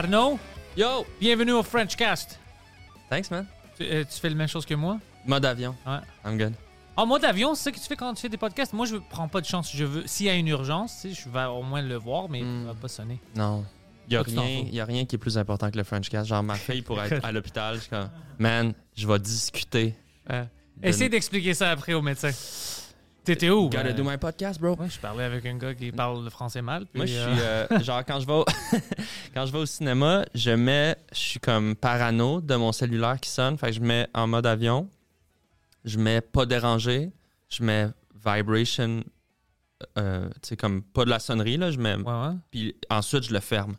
Arnaud, Yo! bienvenue au Frenchcast. Thanks, man. Tu, euh, tu fais la même chose que moi? Mode avion. Ouais. I'm good. En mode avion, c'est ça que tu fais quand tu fais des podcasts? Moi, je prends pas de chance. Je veux, s'il y a une urgence, tu sais, je vais au moins le voir, mais Hmm. il va pas sonner. Non. Il y, a Toi, tu t'en rien, fous. y a rien qui est plus important que le French Cast. Genre, ma fille pourrait être à l'hôpital. Je suis comme, man, je vais discuter. Ouais. de- Essaye d'expliquer ça après au médecin. T'étais où? Gotta Euh, do my podcast, bro. Ouais, je parlais avec un gars qui parle le français mal. puis, Moi, je euh, suis. euh, genre, quand je, vais au, quand je vais au cinéma, je mets. Je suis comme parano de mon cellulaire qui sonne. Fait que je mets en mode avion. Je mets pas dérangé. Je mets vibration. euh, tu sais, comme pas de la sonnerie, là. Je mets. Ouais, ouais. Puis ensuite, je le ferme.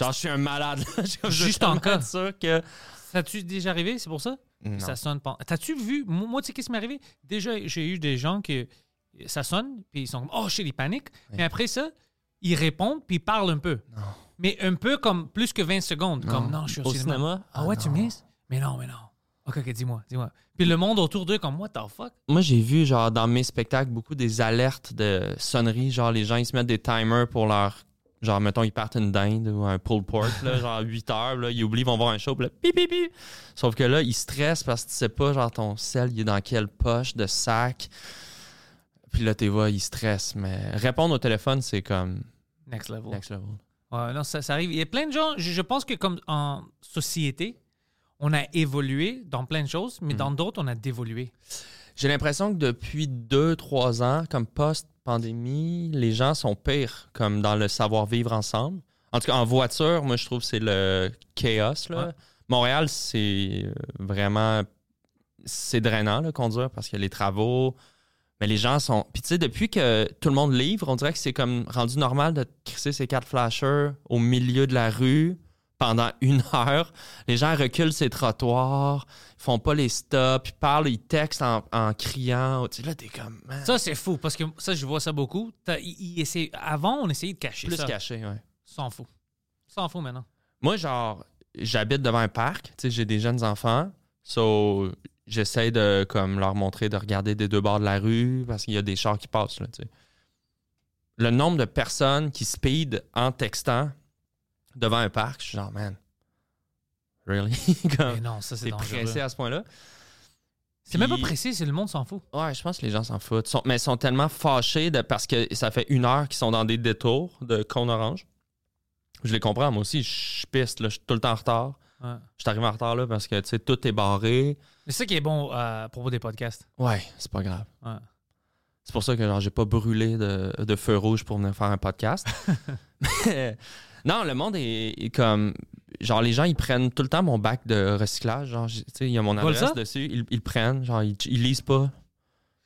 Genre, je suis un malade. là. Juste en cas. sûr que. Ça a-tu déjà arrivé? C'est pour ça? Non. Ça sonne pas. T'as-tu vu? Moi, tu sais, qu'est-ce qui m'est arrivé? Déjà, j'ai eu des gens qui. Ça sonne, puis ils sont comme, oh, shit, ils paniquent. Mais après ça, ils répondent, puis ils parlent un peu. Non. Mais un peu comme plus que 20 secondes. Comme, non, je suis au, Au cinéma. cinéma? Ah ouais, tu me non. Mais non, mais non. Ok, ok, dis-moi, dis-moi. Puis le monde autour d'eux, comme, what the fuck? Moi, j'ai vu, genre, dans mes spectacles, beaucoup des alertes de sonnerie. Genre, les gens, ils se mettent des timers pour leur. Genre, mettons, ils partent une dinde ou un pulled pork, là, genre 8 heures, là, ils oublient, ils vont voir un show, puis là, pip, pip, pip. Sauf que là, ils stressent parce que tu sais pas, genre, ton sel, il est dans quelle poche de sac. Puis là, tu vois, ils stressent. Mais répondre au téléphone, c'est comme Next level. next level. Ouais, non, ça, ça arrive. Il y a plein de gens, je, je pense que comme en société, on a évolué dans plein de choses, mais dans d'autres, on a dévolué. J'ai l'impression que depuis deux, trois ans, comme post-pandémie, les gens sont pires, comme dans le savoir-vivre ensemble. En tout cas, en voiture, moi, je trouve que c'est le chaos. Là. Ouais. Montréal, c'est euh, vraiment... C'est drainant, là, conduire, parce qu'il y a les travaux. Mais les gens sont... Puis tu sais, depuis que tout le monde livre, on dirait que c'est comme rendu normal de crisser ses quatre flashers au milieu de la rue pendant une heure. Les gens reculent ces trottoirs, ils font pas les stops, ils parlent, ils textent en, en criant. Tu sais, là, t'es comme... man, Ça, c'est fou, parce que ça, je vois ça beaucoup. Avant, on essayait de cacher plus ça. caché, ouais. S'en fout. S'en fout maintenant. Moi, genre, j'habite devant un parc, tu sais, j'ai des jeunes enfants, so j'essaie de comme leur montrer de regarder des deux bords de la rue parce qu'il y a des chars qui passent là, tu sais. Le nombre de personnes qui speed en textant devant un parc, je suis genre man. Really? Comme, Mais non, ça, c'est dangereux. pressé à ce point-là? C'est même pas pressé, c'est le monde s'en fout. Ouais, je pense que les gens s'en foutent. Sont- mais ils sont tellement fâchés de, parce que ça fait une heure qu'ils sont dans des détours de cône orange. Je les comprends, moi aussi, je piste, là, je suis tout le temps en retard. Ouais. Je suis arrivé en retard là parce que tu sais, tout est barré. Mais c'est ça qui est bon euh, à propos des podcasts. Ouais, c'est pas grave. Ouais. C'est pour ça que genre j'ai pas brûlé de, de feu rouge pour venir faire un podcast. Mais, non, le monde est, est comme genre les gens ils prennent tout le temps mon bac de recyclage, genre tu sais il y a mon Ils adresse dessus, ils, ils le prennent, genre ils, ils lisent pas.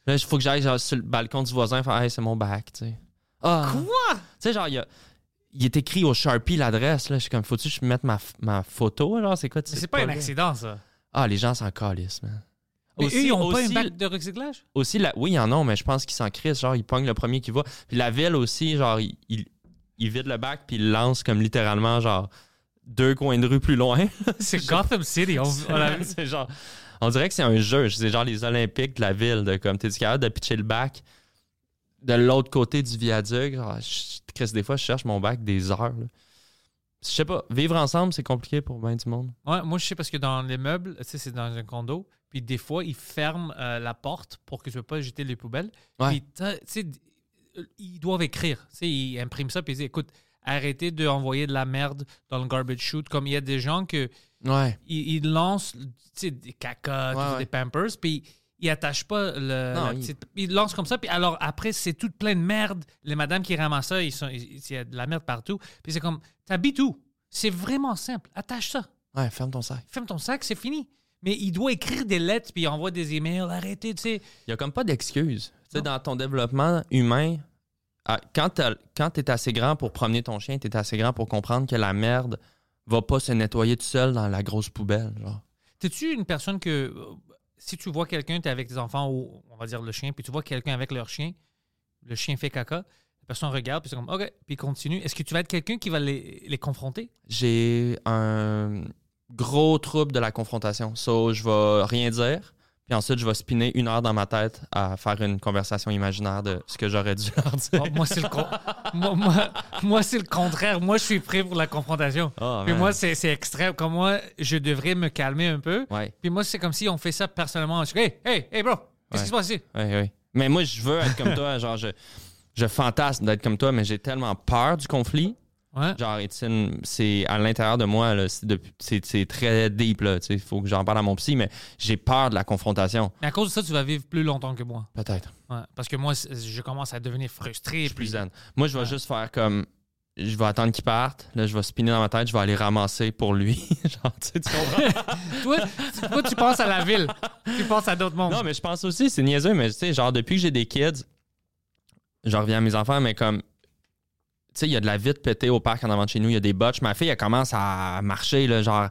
Là, il faut que j'aille genre, sur le balcon du voisin faire hey, c'est mon bac, tu sais. Ah. Quoi? Tu sais genre il y a il est écrit au Sharpie l'adresse là, je suis comme faut-tu que je mette ma, ma photo genre c'est quoi tu Mais c'est pas un accident, ça. Ah, les gens s'en calissent, man. Mais Aussi- eux, ils n'ont pas un bac de recyclage? Aussi, la... oui, il y en a, mais je pense qu'ils s'en crissent. Genre, ils pognent le premier qui va. Puis la ville aussi, genre, ils il, il vide le bac, puis ils le lancent comme littéralement, genre, deux coins de rue plus loin. C'est Gotham City. C'est genre. On dirait que c'est un jeu. C'est genre les Olympiques de la ville. De, comme, t'es capable de pitcher le bac de l'autre côté du viaduc? Je- Chris, des fois, je cherche mon bac des heures. là. Je sais pas. Vivre ensemble, c'est compliqué pour bien du monde. Ouais, moi, je sais parce que dans les meubles, tu sais, c'est dans un condo. Puis des fois, ils ferment euh, la porte pour que tu ne pas jeter les poubelles. Ouais. Puis, tu sais, ils doivent écrire. Tu sais, ils impriment ça. Puis ils disent, écoute, arrêtez d'envoyer de la merde dans le garbage chute. Comme il y a des gens que Ouais. ils, ils lancent tu sais, des caca, Ouais, des. Pampers, puis ils attachent pas le. Non, ils- lancent comme ça, puis alors après, c'est tout plein de merde. Les madames qui ramassent ça, ils sont- ils- il y a de la merde partout. Puis c'est comme, t'habites où? C'est vraiment simple. Attache ça. Ouais, ferme ton sac. Ferme ton sac, c'est fini. Mais il doit écrire des lettres, puis il envoie des emails. Arrêtez, tu sais. Il y a comme pas d'excuse. Tu sais, dans ton développement humain, ah, quand tu es assez grand pour promener ton chien, tu es assez grand pour comprendre que la merde va pas se nettoyer tout seul dans la grosse poubelle. T'es-tu une personne que, euh, si tu vois quelqu'un, t'es avec tes enfants, ou on va dire le chien, puis tu vois quelqu'un avec leur chien, le chien fait caca, la personne regarde, puis c'est comme, OK, puis continue. Est-ce que tu vas être quelqu'un qui va les, les confronter? J'ai un gros trouble de la confrontation. So, je vais rien dire. Puis ensuite, je vais spinner une heure dans ma tête à faire une conversation imaginaire de ce que j'aurais dû leur dire. Oh, moi, c'est le, con- moi, moi, moi, c'est le contraire. Moi, je suis prêt pour la confrontation. Oh, Puis moi, c'est extrême. Comme moi, je devrais me calmer un peu. Ouais, Puis moi, c'est comme si on fait ça personnellement. Je suis, hey, hey, hey, bro, qu'est-ce qui se passe ici? ouais, ouais. Mais moi, je veux être comme toi. Genre, je, je fantasme d'être comme toi, mais j'ai tellement peur du conflit. Ouais. Genre, Étienne, c'est à l'intérieur de moi, là, c'est très deep. Il faut que j'en parle à mon psy, mais j'ai peur de la confrontation. Mais à cause de ça, tu vas vivre plus longtemps que moi. Peut-être. Ouais. Parce que moi, je commence à devenir frustré. Je suis plus zen. Moi, je vais Ouais. juste faire comme. Je vais attendre qu'il parte. Là, je vais spinner dans ma tête. Je vais aller ramasser pour lui. Genre, tu sais, tu comprends? toi, tu- toi, tu penses à la ville. Tu penses à d'autres mondes. non, mais je pense aussi, c'est niaiseux, mais tu sais, genre, depuis que j'ai des kids, je reviens à mes enfants, mais comme. Tu sais, il y a de la vitre pétée au parc en avant de chez nous. Il y a des botches. Ma fille, elle commence à marcher, là, genre.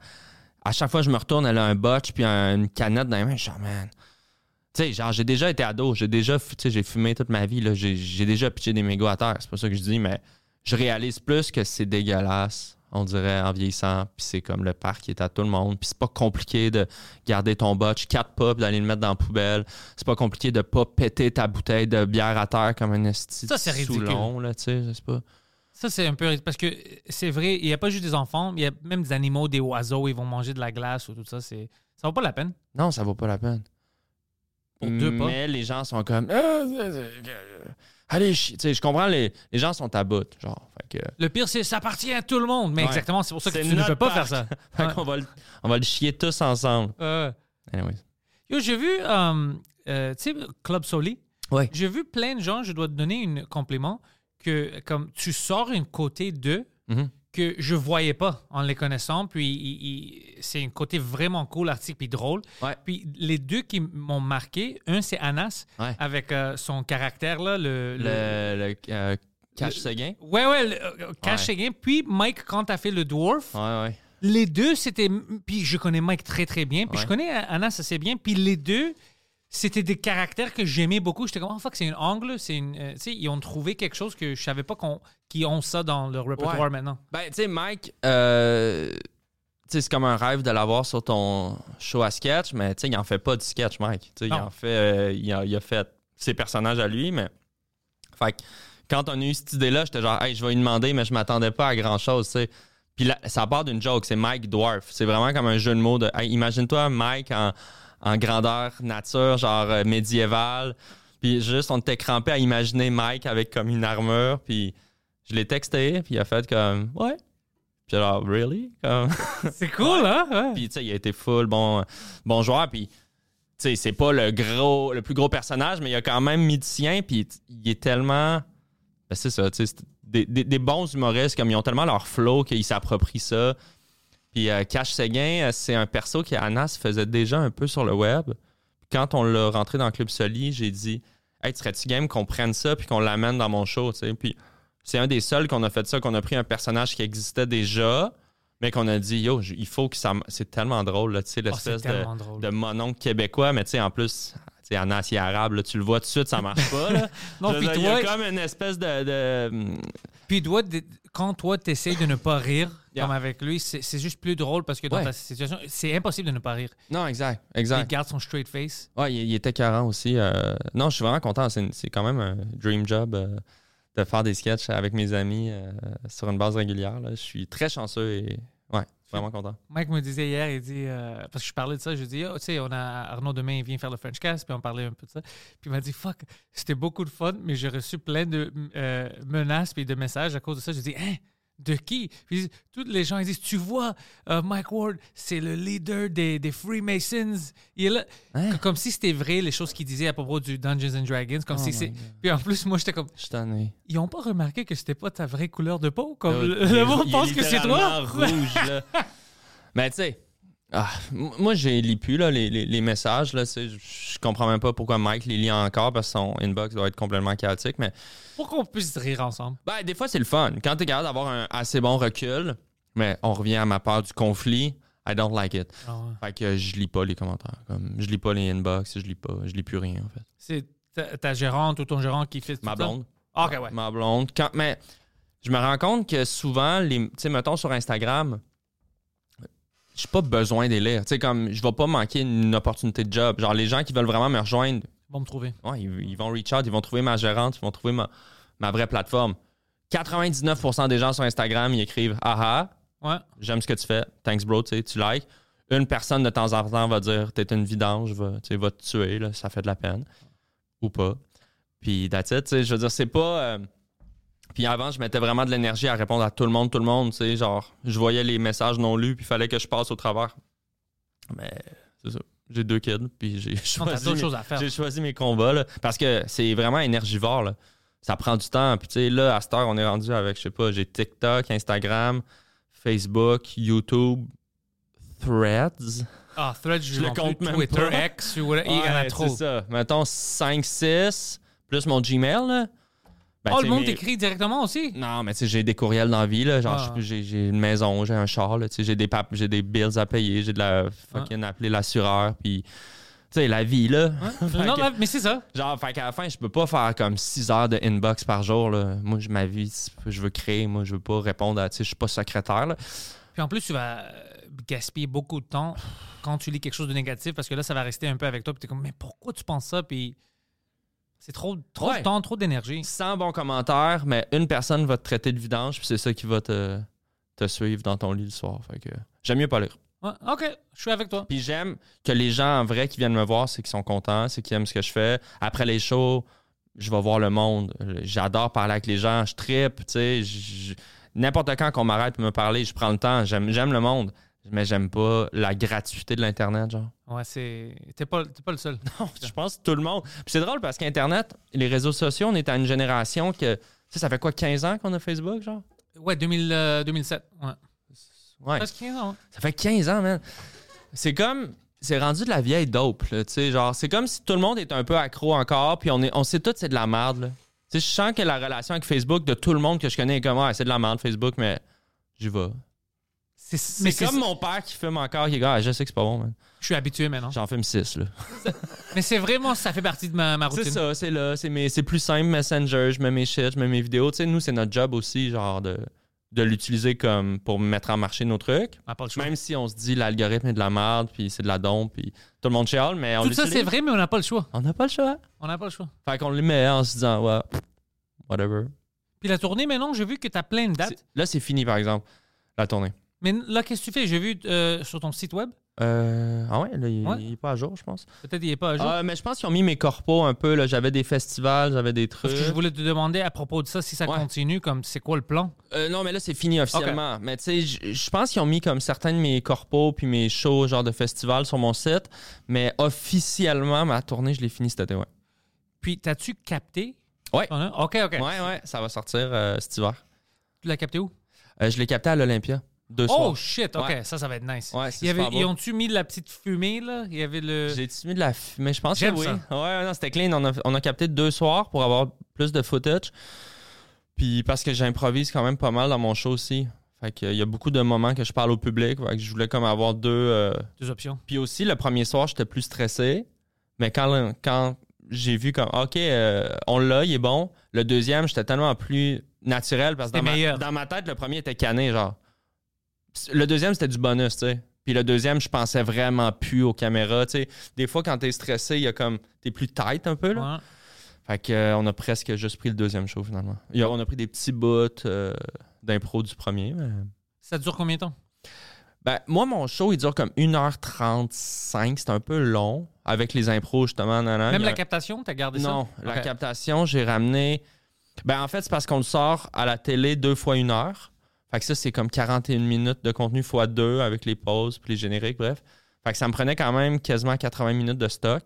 À chaque fois que je me retourne, elle a un botch puis un- une canette dans les mains. Je suis genre, man. Tu sais, genre, j'ai déjà été ado. J'ai déjà, j'ai fumé toute ma vie, là. J'ai j'ai déjà pitché des mégots à terre. C'est pas ça que je dis, mais je réalise plus que c'est dégueulasse, on dirait, en vieillissant. Puis c'est comme le parc qui est à tout le monde. Puis c'est pas compliqué de garder ton botch quatre pas puis d'aller le mettre dans la poubelle. C'est pas compliqué de pas péter ta bouteille de bière à terre comme un esti Ça, c'est ridicule. Soulon, là, tu sais, je sais pas. Ça, c'est un peu. Parce que c'est vrai, il n'y a pas juste des enfants, il y a même des animaux, des oiseaux, ils vont manger de la glace ou tout ça. c'est Ça vaut pas la peine. Non, ça vaut pas la peine. Pour deux pas. Mais les gens sont comme. Ah, Allez, tu sais, je comprends, les, les gens sont à bout, genre. Fait que, Le pire, c'est ça appartient à tout le monde. Mais Ouais. exactement, c'est pour ça que tu ne peux pas parc. faire ça. fait Ouais. qu'on va le, on va le chier tous ensemble. Euh, Anyways. yo, j'ai vu, euh, euh, tu sais, Club Soli? Ouais. J'ai vu plein de gens, je dois te donner un compliment, que comme tu sors une côté d'eux Mhm. que je voyais pas en les connaissant. Puis c'est un côté vraiment cool, artistique, puis drôle. Ouais. Puis les deux qui m'ont marqué, un c'est Anas Ouais. avec euh, son caractère là, le, le- Le, le euh, Cash Seguin. Ouais, ouais, le, euh, Cash Ouais. Seguin. Puis Mike, quand t'as fait le Dwarf, Ouais, ouais. les deux, c'était. Puis je connais Mike très, très bien. Puis je connais Anas assez bien. Puis les deux, c'était des caractères que j'aimais beaucoup. J'étais comme, oh fuck, c'est un angle. C'est une, euh, tu sais, ils ont trouvé quelque chose que je savais pas qu'on, qu'ils ont ça dans leur répertoire Ouais. maintenant. Ben, tu sais, Mike, euh, c'est comme un rêve de l'avoir sur ton show à sketch, mais tu sais, il en fait pas du sketch, Mike. Tu sais, il en fait, euh, il, a, il a fait ses personnages à lui, mais. Fait que quand on a eu cette idée-là, j'étais genre, hey, je vais lui demander, mais je m'attendais pas à grand-chose, tu sais. Puis là, ça part d'une joke, c'est Mike Dwarf. C'est vraiment comme un jeu de mots de, hey, imagine-toi Mike en, en grandeur nature, genre euh, médiévale. Puis juste, on était crampé à imaginer Mike avec comme une armure, puis je l'ai texté, puis il a fait comme, ouais. Puis genre, really? Comme... C'est cool, hein? Ouais. puis tu sais, il a été full bon, bon joueur, puis tu sais, c'est pas le gros, le plus gros personnage, mais il a quand même mis du sien, puis il est tellement. Ben, c'est ça, tu sais, des, des- des bons humoristes, comme ils ont tellement leur flow qu'ils s'approprient ça. Puis euh, Cash Seguin, euh, c'est un perso qui, Anas, faisait déjà un peu sur le web. Quand on l'a rentré dans le Club Soli, j'ai dit Hey, serais-tu game qu'on prenne ça puis qu'on l'amène dans mon show, tu sais? Puis c'est un des seuls qu'on a fait ça, qu'on a pris un personnage qui existait déjà, Mais qu'on a dit, yo, il faut que ça. C'est tellement drôle, là, tu sais, c'est l'espèce de, de mononcle québécois, mais tu sais, en plus, sais, en acier arabe, là, tu le vois tout de suite, ça marche pas. Là. Non, puis il y a comme une espèce de. de- Puis toi, de- quand toi, tu essaies de ne pas rire, Yeah. comme avec lui, c'est juste plus drôle parce que dans Ouais. ta situation, c'est impossible de ne pas rire. Non, exact, Il exact. garde son straight face. Ouais, il, il était carrant aussi. euh, Non, je suis vraiment content. C'est quand même un dream job euh, de faire des sketchs avec mes amis euh, sur une base régulière. là. Je suis très chanceux et Mike me disait hier, dit, euh, parce que je parlais de ça, je dis, oh, tu sais, on a Arnaud demain, il vient faire le French Cast, puis on parlait un peu de ça. Puis il m'a dit, fuck, c'était beaucoup de fun, mais j'ai reçu plein de euh, menaces puis de messages à cause de ça. Je dis, hein, de qui? Puis tous les gens ils disent, tu vois, euh, Mike Ward, c'est le leader des, des Freemasons. Il est là. Hein? Comme si c'était vrai les choses qu'il disait à propos du Dungeons and Dragons. Comme Oh si c'est. Puis en plus, moi, j'étais comme, Je tanné. ils ont pas remarqué que c'était pas ta vraie couleur de peau? Comme Euh, le, le monde pense que c'est toi? rouge, là. Mais tu sais, ah, moi, j'ai lis plus là, les, les- les messages. Là, je, comprends même pas pourquoi Mike les lit encore parce que son inbox doit être complètement chaotique. Mais Pour qu'on puisse rire ensemble? ben, des fois, c'est le fun. Quand tu es capable d'avoir un assez bon recul, mais on revient à ma part du conflit, I don't like it. Ah ouais. Fait que je lis pas les commentaires. Comme, je lis pas les inbox, je lis pas, je lis plus rien en fait. C'est ta, ta gérante ou ton gérant qui fait tout Ma blonde. Ah, ok, ouais. Ma blonde. Quand, mais je me rends compte que souvent, les, tu sais, mettons sur Instagram, j'ai pas besoin des lire. Tu sais, comme, je vais pas manquer une opportunité de job. Genre, les gens qui veulent vraiment me rejoindre, Ils vont me trouver. ouais, ils, ils vont reach out, ils vont trouver ma gérante, ils vont trouver ma, ma vraie plateforme. 99% des gens sur Instagram, ils écrivent Ah ah, Ouais. j'aime ce que tu fais, thanks bro, tu sais, tu likes. Une personne de temps en temps va dire T'es une vidange, va, tu sais, va te tuer, là, ça fait de la peine. Ou pas. Puis, that's it, tu sais, je veux dire, c'est pas. euh, Puis avant, je mettais vraiment de l'énergie à répondre à tout le monde, tout le monde, tu sais, genre, je voyais les messages non lus, puis il fallait que je passe au travers. Mais, c'est ça. J'ai deux kids, puis j'ai choisi, mes- choses à faire. j'ai choisi mes combats, là, parce que c'est vraiment énergivore, là. Ça prend du temps. Puis, tu sais, là, à cette heure, on est rendu avec, je sais pas, j'ai TikTok, Instagram, Facebook, YouTube, Threads. Ah, Threads, je, Je le compte même Twitter, pas. X, ou whatever, il y en a trop. C'est ça. Mettons 5, 6, plus mon Gmail, là. Ben, oh, le monde t'écrit directement aussi? Non, mais tu sais, j'ai des courriels dans la vie, là. Genre, Ah. j'ai une maison, j'ai un char, là. Tu sais, j'ai des, bills à payer, j'ai de la fucking appeler l'assureur, puis. Tu sais, la vie, là. Non, que- mais c'est ça. Genre, fait qu'à la fin, je peux pas faire comme 6 heures de inbox par jour, là. Moi, je- ma vie, je veux créer, moi, je veux pas répondre à. Tu sais, je suis pas secrétaire, là. Puis en plus, tu vas euh, gaspiller beaucoup de temps quand tu lis quelque chose de négatif parce que là, ça va rester un peu avec toi. Puis t'es comme, mais pourquoi tu penses ça? Puis c'est trop, trop Ouais. de temps, trop d'énergie. 100 bons commentaires, mais une personne va te traiter de vidange, puis c'est ça qui va te, te suivre dans ton lit le soir. Fait que j'aime mieux pas lire. Ouais, ok, je suis avec toi. Puis j'aime que les gens en vrai qui viennent me voir, c'est qu'ils sont contents, c'est qu'ils aiment ce que je fais. Après les shows, je vais voir le monde. J'adore parler avec les gens, je trippe, tu sais. N'importe quand qu'on m'arrête pour me parler, je prends le temps. J'aime le monde, mais j'aime pas la gratuité de l'Internet, genre. Ouais, c'est. T'es pas, t'es pas le seul. Je pense que tout le monde. Puis c'est drôle parce qu'Internet, les réseaux sociaux, on est à une génération que. Tu sais, ça fait quoi, 15 ans qu'on a Facebook, genre? Ouais, 2000, euh, 2007. Ouais. Ouais. Presque 15 ans. Ça fait 15 ans, man. C'est comme. C'est rendu de la vieille dope, là, tu sais. Genre, c'est comme si tout le monde est un peu accro encore, puis on, est, on sait tout c'est de la merde, là. Tu sais, je sens que la relation avec Facebook de tout le monde que je connais est comme, ah, c'est de la merde, Facebook, mais j'y vais. C'est, comme mon père qui fume encore, qui est ah, je sais que c'est pas bon, man. Je suis habitué maintenant. J'en fume 6, là. Mais c'est vraiment, ça fait partie de ma, ma routine. C'est ça, c'est là. C'est, plus simple, Messenger, je mets mes shit, je mets mes vidéos. Tu sais, nous, c'est notre job aussi, genre, de, de l'utiliser comme pour mettre en marché nos trucs. On n'a pas le choix. Même si on se dit l'algorithme est de la merde, puis c'est de la dompe, puis tout le monde chiale, mais on Tout ça, c'est vrai, mais on n'a pas le choix. On n'a pas le choix. On n'a pas le choix. Fait qu'on le met en se disant, ouais, whatever. Puis la tournée, maintenant, j'ai vu que tu as plein de dates. Là, c'est fini, par exemple, la tournée. Mais là, qu'est-ce que tu fais? J'ai vu euh, sur ton site web? Euh, ah ouais, là, il, Ouais. il est pas à jour, je pense. Peut-être il n'est pas à jour. Ah, mais je pense qu'ils ont mis mes corpos un peu. Là. J'avais des festivals, j'avais des trucs. Parce que je voulais te demander à propos de ça, si ça Ouais. continue, comme c'est quoi le plan? Euh, non, mais là, c'est fini officiellement. Mais tu sais, je pense qu'ils ont mis comme certains de mes corpos puis mes shows, genre de festivals sur mon site. Mais officiellement, ma tournée, je l'ai finie cet été, ouais. Puis, t'as-tu capté? Ouais. OK, OK. Ouais, ouais, ça va sortir euh, cet hiver. Tu l'as capté où? Euh, je l'ai capté à l'Olympia. Deux Oh, soirs. shit! OK, Ouais. ça, ça va être nice. Ouais, c'est Il y avait, super beau. ils ont-tu mis de la petite fumée, là? Il y avait le... J'ai mis de la fumée, je pense que oui. ça. Ouais, non, c'était clean. On a, on a capté deux soirs pour avoir plus de footage. Puis parce que j'improvise quand même pas mal dans mon show aussi. Fait que, il y a beaucoup de moments que je parle au public. Fait que je voulais comme avoir deux. euh, Deux options. Puis aussi, le premier soir, j'étais plus stressé. Mais quand, quand j'ai vu comme, OK, euh, on l'a, il est bon. Le deuxième, j'étais tellement plus naturel parce que dans ma, dans ma tête, le premier était cané, genre. Le deuxième, c'était du bonus, tu sais. Puis le deuxième, je pensais vraiment plus aux caméras, tu sais. Des fois, quand t'es stressé, il y a comme, t'es plus tight un peu, là. Ouais. Fait que, euh, on a presque juste pris le deuxième show, finalement. On a pris des petits bouts euh, d'impro du premier, mais... Ça dure combien de temps? Ben, moi, mon show, il dure comme 1h35. C'est un peu long avec les impros, justement. nan, nan. Même a- la captation, t'as gardé ça? Non, la captation, j'ai ramené. Ben, en fait, c'est parce qu'on le sort à la télé deux fois une heure. Fait que ça, c'est comme 41 minutes de contenu fois deux avec les pauses puis les génériques, bref. Fait que ça me prenait quand même quasiment 80 minutes de stock.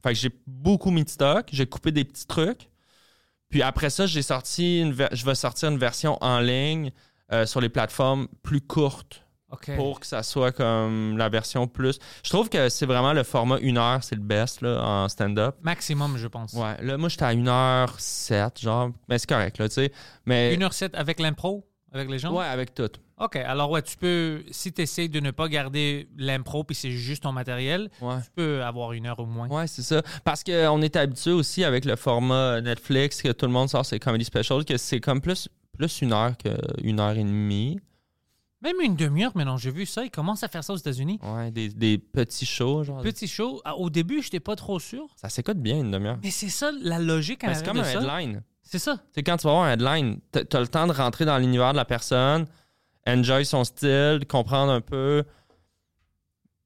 Fait que j'ai beaucoup mis de stock. J'ai coupé des petits trucs. Puis après ça, j'ai sorti une je vais sortir une version en ligne euh, sur les plateformes plus courtes pour que ça soit comme la version plus. Je trouve que c'est vraiment le format une heure, c'est le best là, en stand-up. Maximum, je pense. Ouais, là, moi, j'étais à 1h07, genre. Mais c'est correct, là, tu sais. Mais. 1h07 avec l'impro, avec les gens? Ouais, avec tout. OK. Alors, ouais, tu peux, si tu essaies de ne pas garder l'impro puis c'est juste ton matériel, Ouais. tu peux avoir une heure au moins. Ouais, c'est ça. Parce qu'on est habitué aussi avec le format Netflix, que tout le monde sort ses comedy specials, que c'est comme plus, plus une heure qu'une heure et demie. Même une demi-heure maintenant, j'ai vu ça. Ils commencent à faire ça aux États-Unis. Ouais, des, des petits shows, genre. Petit show. Ah, Au début, je n'étais pas trop sûr. Ça s'écoute bien, une demi-heure. Mais c'est ça la logique Ben, c'est comme de un ça. headline. C'est ça. Tu sais, quand tu vas voir un headline, t'as t'as le temps de rentrer dans l'univers de la personne, enjoy son style, comprendre un peu,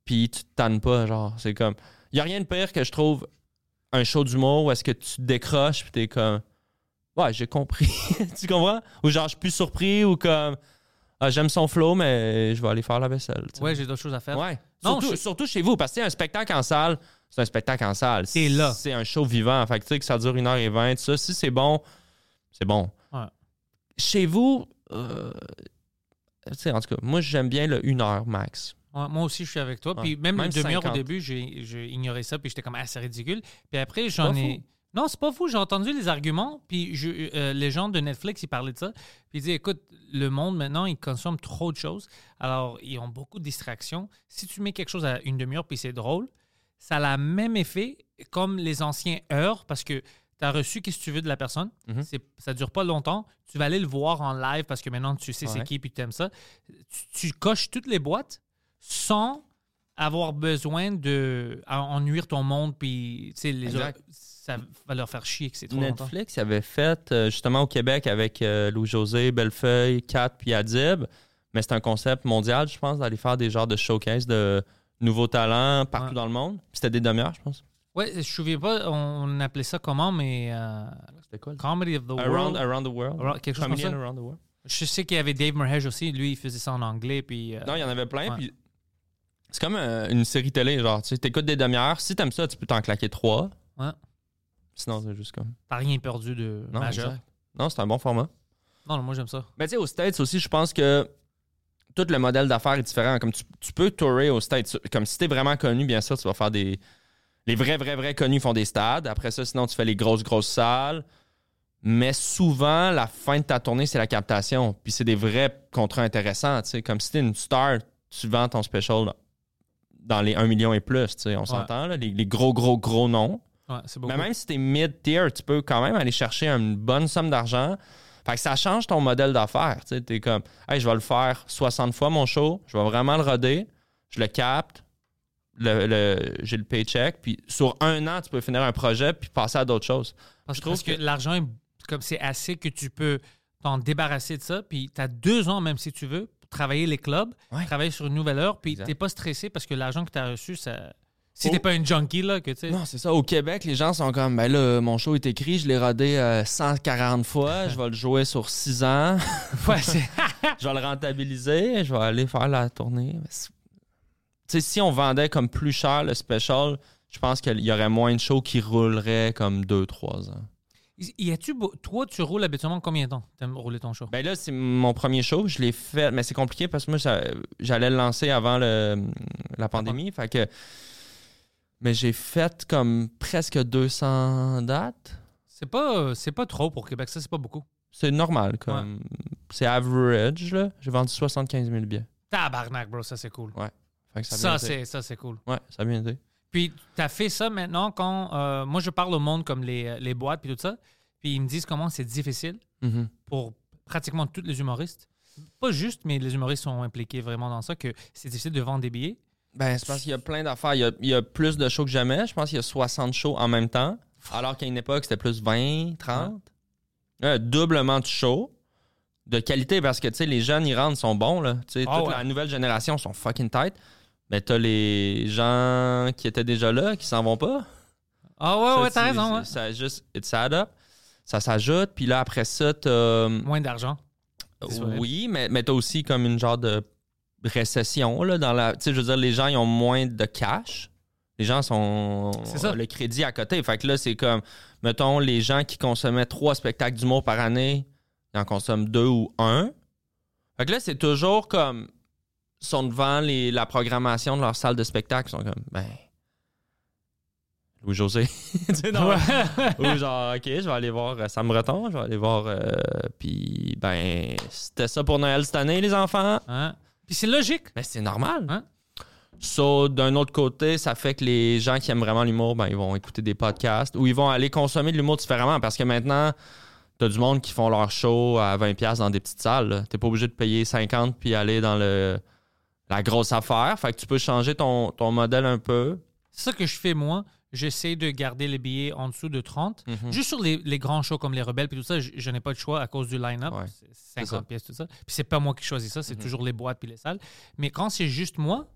puis tu te tannes pas, genre. C'est comme. Il a rien de pire que je trouve un show d'humour où est-ce que tu te décroches, puis t'es comme. Ouais, j'ai compris. tu comprends? Ou genre, je suis plus surpris, ou comme. Ah, j'aime son flow, mais je vais aller faire la vaisselle. tu sais. Ouais, j'ai d'autres choses à faire. Ouais. Non, surtout, je- surtout chez vous, parce que tu un spectacle en salle, c'est un spectacle en salle. T'es là. C'est un show vivant. Fait que tu sais que ça dure 1h20, ça, si c'est bon, c'est bon. Ouais. Chez vous, euh, tu sais, en tout cas, moi, j'aime bien le 1h max. Ouais, moi aussi, je suis avec toi. Ouais. Puis même, Même une demi-heure au 50. début, j'ai ignoré ça. Puis j'étais comme, ah, c'est ridicule. Puis après, j'en ai. fou. Non, c'est pas fou. J'ai entendu les arguments. Puis je- euh, les gens de Netflix, ils parlaient de ça. Puis ils disaient, écoute, le monde maintenant, il consomme trop de choses. Alors, ils ont beaucoup de distractions. Si tu mets quelque chose à une demi-heure, puis c'est drôle, ça a le même effet comme les anciens heures, parce que tu as reçu qu'est-ce que tu veux de la personne. Mhm. C'est Ça dure pas longtemps. Tu vas aller le voir en live parce que maintenant, tu sais c'est qui, puis tu aimes ça. Tu, tu coches toutes les boîtes sans avoir besoin de ennuyer ton monde puis tu sais les autres, ça va leur faire chier que c'est trop longtemps. Netflix avait fait euh, justement au Québec avec euh, Louis-José, Bellefeuille, Kat puis Adib. Mais c'est un concept mondial, je pense, d'aller faire des genres de showcase de nouveaux talents partout Ouais. dans le monde. C'était des demi-heures, je pense. Ouais, je ne souviens pas on appelait ça comment mais euh, C'était quoi? le- Comedy of the Around, World. around the World. Around- quelque chose comme ça. Around the World. Je sais qu'il y avait Dave Merhesh aussi, lui il faisait ça en anglais puis euh, Non, il y en avait plein. Ouais. puis C'est comme euh, une série télé, genre, tu sais, t'écoutes des demi-heures. Si t'aimes ça, tu peux t'en claquer trois. Ouais. Sinon, c'est juste comme. t'as rien perdu de Non, majeur. exact. Non, c'est un bon format. Non, non, moi j'aime ça. Mais tu sais, aux States aussi, je pense que tout le modèle d'affaires est différent. Comme tu, tu peux tourer aux States. Comme si t'es vraiment connu, bien sûr, tu vas faire des. Les vrais, vrais, vrais connus font des stades. Après ça, sinon, tu fais les grosses, grosses salles. Mais souvent, la fin de ta tournée, c'est la captation. Puis c'est des vrais contrats intéressants. tu. Comme si t'es une star, tu vends ton special dans les 1 million et plus. tu. On s'entend, là, les, les gros, gros, gros noms. Ouais. Mais même si t'es mid-tier, tu peux quand même aller chercher une bonne somme d'argent. Fait que ça change ton modèle d'affaires. Tu t'es comme, hey, je vais le faire 60 fois mon show, je vais vraiment le roder, je le capte, le, le- j'ai le paycheck, puis sur un an, tu peux finir un projet puis passer à d'autres choses. Parce, Je trouve parce que, que- l'argent, comme c'est assez que tu peux t'en débarrasser de ça, puis tu as deux ans, même si tu veux, pour travailler les clubs, Ouais. travailler sur une nouvelle heure, puis t'es pas stressé parce que l'argent que tu as reçu, ça. Si t'es pas une junkie, là, que tu sais. Non, c'est ça. Au Québec, les gens sont comme, ben là, mon show est écrit, je l'ai rodé euh, 140 fois, je vais le jouer sur 6 ans, Ouais, je vais le rentabiliser, je vais aller faire la tournée. Tu sais, si on vendait comme plus cher le special, je pense qu'il y aurait moins de shows qui rouleraient comme 2-3 ans. y a-tu. beau- Toi, tu roules habituellement combien de temps T'aimes rouler ton show? Ben là, c'est mon premier show. Je l'ai fait, mais c'est compliqué parce que moi, j'allais le lancer avant le- la pandémie. Fait que. Mais j'ai fait comme presque 200 dates. C'est pas, c'est pas trop pour Québec, ça, c'est pas beaucoup. C'est normal. Comme... c'est average, là. J'ai vendu 75 000 billets. Tabarnak, bro, ça c'est cool. Fait que ça, c'est ça c'est cool. Ouais, ça a bien été. Puis, tu as fait ça maintenant quand. euh, moi, je parle au monde comme les, les boîtes puis tout ça. Puis, ils me disent comment c'est difficile Mhm. pour pratiquement tous les humoristes. Pas juste, mais les humoristes sont impliqués vraiment dans ça, que c'est difficile de vendre des billets. Ben, c'est parce qu'il y a plein d'affaires. Il y a, il y a plus de shows que jamais. Je pense qu'il y a 60 shows en même temps. Alors qu'à une époque, c'était plus 20, 30. Euh, doublement de shows. De qualité, parce que, tu sais, les jeunes, ils rentrent, sont bons, là. Tu sais, Ah toute ouais. la nouvelle génération sont fucking tight. Mais t'as les gens qui étaient déjà là, qui s'en vont pas. Ah ouais, Ça, ouais, t'as c'est- raison. ouais. Ça juste, it's add up. Ça s'ajoute. Puis là, après ça, t'as... Moins d'argent. Vrai. Oui, mais, mais t'as aussi comme une genre de récession, là, dans la... Tu sais, je veux dire, les gens, ils ont moins de cash. Les gens sont... Ça. Le crédit à côté. Fait que là, c'est comme... Mettons, les gens qui consommaient trois spectacles d'humour par année, ils en consomment deux ou un. Fait que là, c'est toujours comme... Ils sont devant les, la programmation de leur salle de spectacle. Ils sont comme, ben... Louis-José. Tu sais, non, ou genre, OK, je vais aller voir euh, Sam Breton, je vais aller voir. euh, Puis, ben, c'était ça pour Noël cette année, les enfants. Hein? Puis c'est logique. Ben, c'est normal. Hein? So, d'un autre côté, ça fait que les gens qui aiment vraiment l'humour, ben, ils vont écouter des podcasts ou ils vont aller consommer de l'humour différemment parce que maintenant, t'as du monde qui font leur show à 20$ dans des petites salles. T'es pas obligé de payer 50$ puis aller dans le la grosse affaire. Fait que tu peux changer ton, ton modèle un peu. C'est ça que je fais, moi. J'essaie de garder les billets en dessous de 30. Mhm. Juste sur les, les grands shows comme les Rebelles puis tout ça, je, je n'ai pas de choix à cause du line-up. Ouais, C'est c'est 50 ça. pièces, tout ça. Puis c'est pas moi qui choisis ça, c'est Mhm. toujours les boîtes puis les salles. Mais quand c'est juste moi,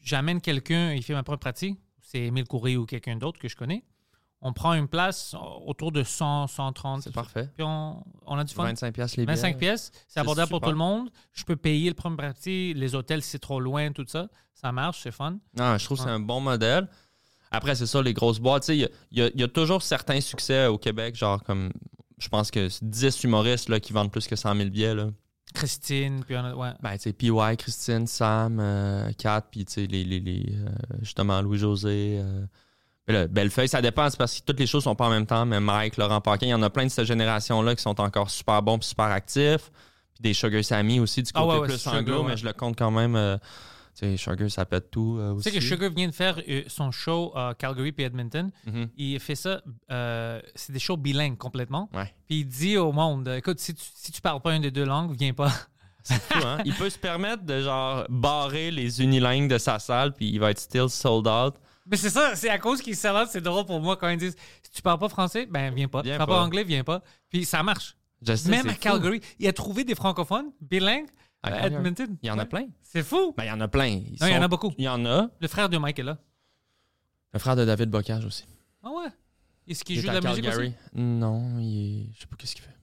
j'amène quelqu'un, il fait ma propre pratique. C'est Émile Coury ou quelqu'un d'autre que je connais. On prend une place autour de 100, 130. C'est parfait. Puis on, on a du fun. 25$ piastres les billets. 25 pièces, c'est abordable pour tout le monde. Je peux payer le premier partie, les hôtels c'est trop loin, tout ça. Ça marche, c'est fun. Non, je trouve que c'est un bon modèle. Après, c'est ça, les grosses boîtes. Il y y, a- il y a toujours certains succès au Québec, genre comme, je pense que c'est 10 humoristes là, qui vendent plus que 100 000 billets. Là. Christine, puis on a, ouais. Ben, tu sais, PY, Christine, Sam, euh, Kat, puis tu sais, les, les, les, euh, justement, Louis-José. Euh, là, Bellefeuille, ça dépend, c'est parce que toutes les choses sont pas en même temps, mais Mike, Laurent Paquin, il y en a plein de cette génération-là qui sont encore super bons puis super actifs. Puis des Sugar Sammy aussi, du Ah côté ouais, ouais, plus anglo, ouais. mais je le compte quand même. Tu sais, Sugar, ça pète tout euh, Tu aussi. sais que Sugar vient de faire euh, son show à Calgary puis Edmonton. Mhm. Il fait ça, euh, c'est des shows bilingues complètement. Ouais. Puis il dit au monde, écoute, si tu, si tu parles pas une des deux langues, viens pas. C'est fou, hein? Il peut se permettre de genre barrer les unilingues de sa salle, puis il va être still sold out. Mais c'est ça, c'est à cause qu'ils savent, c'est drôle pour moi quand ils disent, si tu parles pas français, ben viens pas. Viens tu parles pas. pas anglais, viens pas. Puis ça marche. Je sais, Même à fou. Calgary, il a trouvé des francophones bilingues À Calgary. Edmonton. Il y en a plein. C'est fou. Ben, il y en a plein. Ils Non, il y en a beaucoup. Il y en a. Le frère de Mike est là. Le frère de David Bocage aussi. Ah ouais? Est-ce qu'il Il joue de la musique aussi? Non, il est... je sais pas qu'est-ce qu'il fait.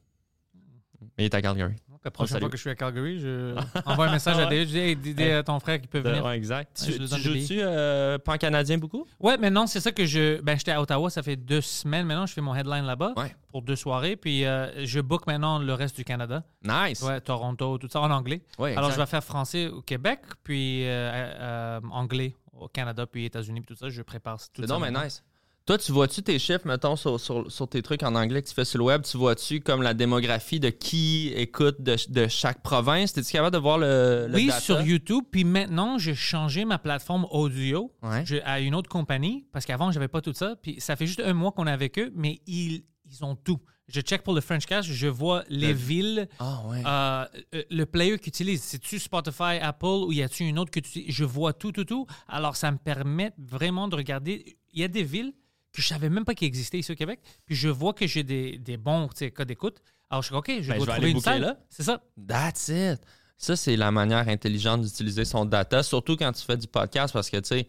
Mais il est à Calgary. La prochaine fois que je suis à Calgary, je envoie un message à David. Je dis, hey, dis dis à ton frère qu'il peut venir. Ouais, exact. Tu joues-tu euh, pan-canadien beaucoup? Ouais, mais non, c'est ça que je. Ben, j'étais à Ottawa, ça fait deux semaines maintenant. Je fais mon headline là-bas Ouais. pour deux soirées. Puis euh, je book maintenant le reste du Canada. Nice. Ouais, Toronto, tout ça en anglais. Ouais, Alors, je vais faire français au Québec, puis euh, euh, anglais au Canada, puis États-Unis, puis tout ça. Je prépare tout ça. donc, mais nice. Toi, tu vois-tu tes chiffres, mettons, sur, sur, sur tes trucs en anglais que tu fais sur le web? Tu vois-tu comme la démographie de qui écoute de, de chaque province? T'es-tu capable de voir le, le Oui, data? sur YouTube. Puis maintenant, j'ai changé ma plateforme audio Ouais. je- à une autre compagnie parce qu'avant, j'avais pas tout ça. Puis ça fait juste un mois qu'on est avec eux, mais ils, ils ont tout. Je check pour le French Cast, je vois les Le- villes, Ah, ouais. euh, euh, le player qu'ils utilisent. C'est-tu Spotify, Apple ou y a-tu une autre que tu utilises? Je vois tout, tout, tout. Alors, ça me permet vraiment de regarder. Il y a des villes que je savais même pas qu'ils existaient ici au Québec. Puis je vois que j'ai des, des bons cas d'écoute. Alors, je suis OK, je Ben, vais je trouver une salle. là. C'est ça. That's it. Ça, c'est la manière intelligente d'utiliser son data, surtout quand tu fais du podcast, parce que, tu sais,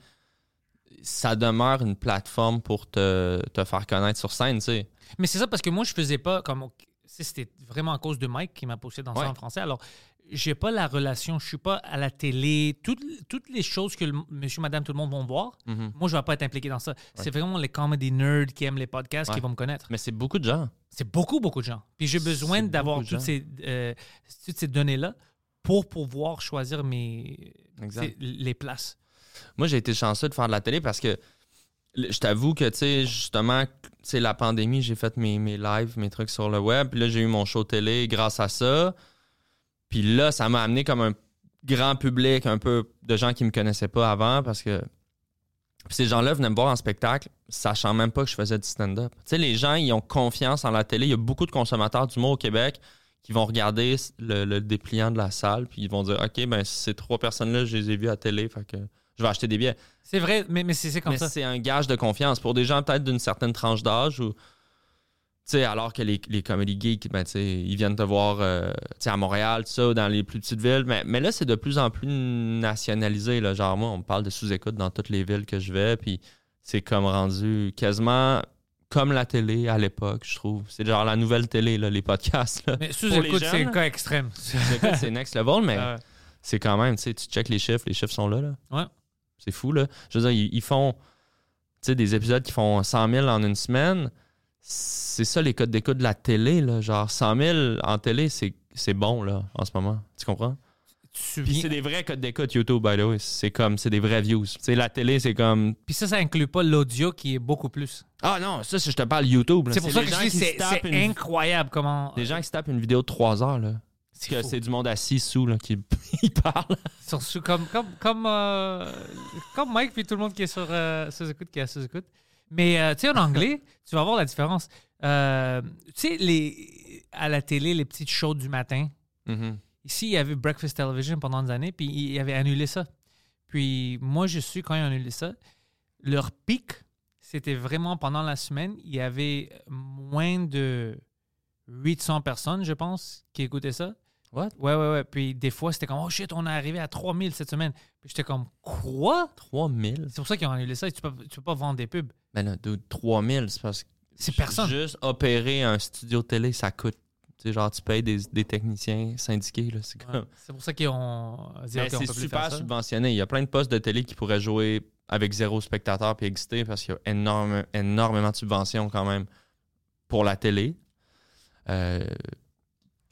ça demeure une plateforme pour te, te faire connaître sur scène, tu sais. Mais c'est ça parce que moi, je faisais pas comme. C'était vraiment à cause de Mike qui m'a poussé dans Ouais. ça en français. Alors, j'ai pas la relation, je suis pas à la télé. Toutes, toutes les choses que le monsieur, madame, tout le monde vont voir, Mhm. moi, je vais pas être impliqué dans ça. C'est vraiment les comedy nerds qui aiment les podcasts qui vont me connaître. Mais c'est beaucoup de gens. C'est beaucoup, beaucoup de gens. Puis j'ai besoin d'avoir toutes euh, toutes ces données-là pour pouvoir choisir mes, les places. Moi, j'ai été chanceux de faire de la télé parce que je t'avoue que, tu sais, justement, sais, la pandémie, j'ai fait mes, mes lives, mes trucs sur le web. Puis là, j'ai eu mon show télé grâce à ça. Puis là, ça m'a amené comme un grand public, un peu de gens qui me connaissaient pas avant parce que. Ces gens-là venaient me voir en spectacle, sachant même pas que je faisais du stand-up. Tu sais, les gens, ils ont confiance en la télé. Il y a beaucoup de consommateurs d'humour au Québec qui vont regarder le, le dépliant de la salle, puis ils vont dire OK, ben ces trois personnes-là, je les ai vues à télé, fait je vais acheter des billets. C'est vrai, mais, mais c'est comme Mais ça. c'est un gage de confiance pour des gens peut-être d'une certaine tranche d'âge ou. Tu sais, alors que les, les comedy geeks, ben, tu sais, ils viennent te voir euh, tu sais, à Montréal, tout ça, ou dans les plus petites villes. Mais, mais là, c'est de plus en plus nationalisé. Là. Genre, moi, on me parle de sous-écoute dans toutes les villes que je vais. Puis c'est comme rendu quasiment comme la télé à l'époque, je trouve. C'est genre la nouvelle télé, là, les podcasts. Là. Mais sous-écoute, c'est le cas extrême. Sous-écoute, c'est next level, mais Ah ouais. c'est quand même, tu sais, tu check les chiffres, les chiffres sont là. là. Ouais. C'est fou, là. Je veux dire, ils, ils font, des épisodes qui font 100 000 en une semaine. C'est ça les codes d'écoute de la télé, là. Genre, 100 000 en télé, c'est c'est bon, là, en ce moment. Tu comprends? Tu Puis c'est des vrais codes d'écoute YouTube, by the way. C'est comme, c'est des vrais views. Tu sais, la télé, c'est comme. Puis ça, ça inclut pas l'audio qui est beaucoup plus. Ah non, ça, je te parle YouTube, C'est pour ça que je gens dis c'est se tapent c'est une- incroyable comment. Des gens qui se tapent une vidéo de 3 heures, là. C'est Que c'est du monde assis sous, là, qui ils. Sur- sur- comme, comme, comme, euh, comme Mike, puis tout le monde qui est sur euh, sous-écoute, qui est à sous-écoute. Mais euh, tu sais, en anglais, tu vas voir la différence. Tu sais, les, à la télé, les petites shows du matin, Mhm. ici, il y avait Breakfast Television pendant des années, puis ils avaient annulé ça. Puis moi, je suis quand ils ont annulé ça. Leur pic, c'était vraiment pendant la semaine, il y avait moins de 800 personnes, je pense, qui écoutaient ça. What? Ouais, ouais, ouais. Puis des fois, c'était comme, oh shit, on est arrivé à 3000 cette semaine. Puis j'étais comme, quoi? 3000? C'est pour ça qu'ils ont annulé ça. Tu peux, tu peux pas vendre des pubs. Ben dude, 3000, c'est parce que. C'est personne. Juste opérer un studio télé, ça coûte. Tu sais, genre, tu payes des, des techniciens syndiqués, là. C'est Ouais. comme. C'est pour ça qu'ils ont Ben, c'est super subventionné. Il y a plein de postes de télé qui pourraient jouer avec zéro spectateur puis exister parce qu'il y a énorme, énormément de subventions quand même pour la télé. Euh,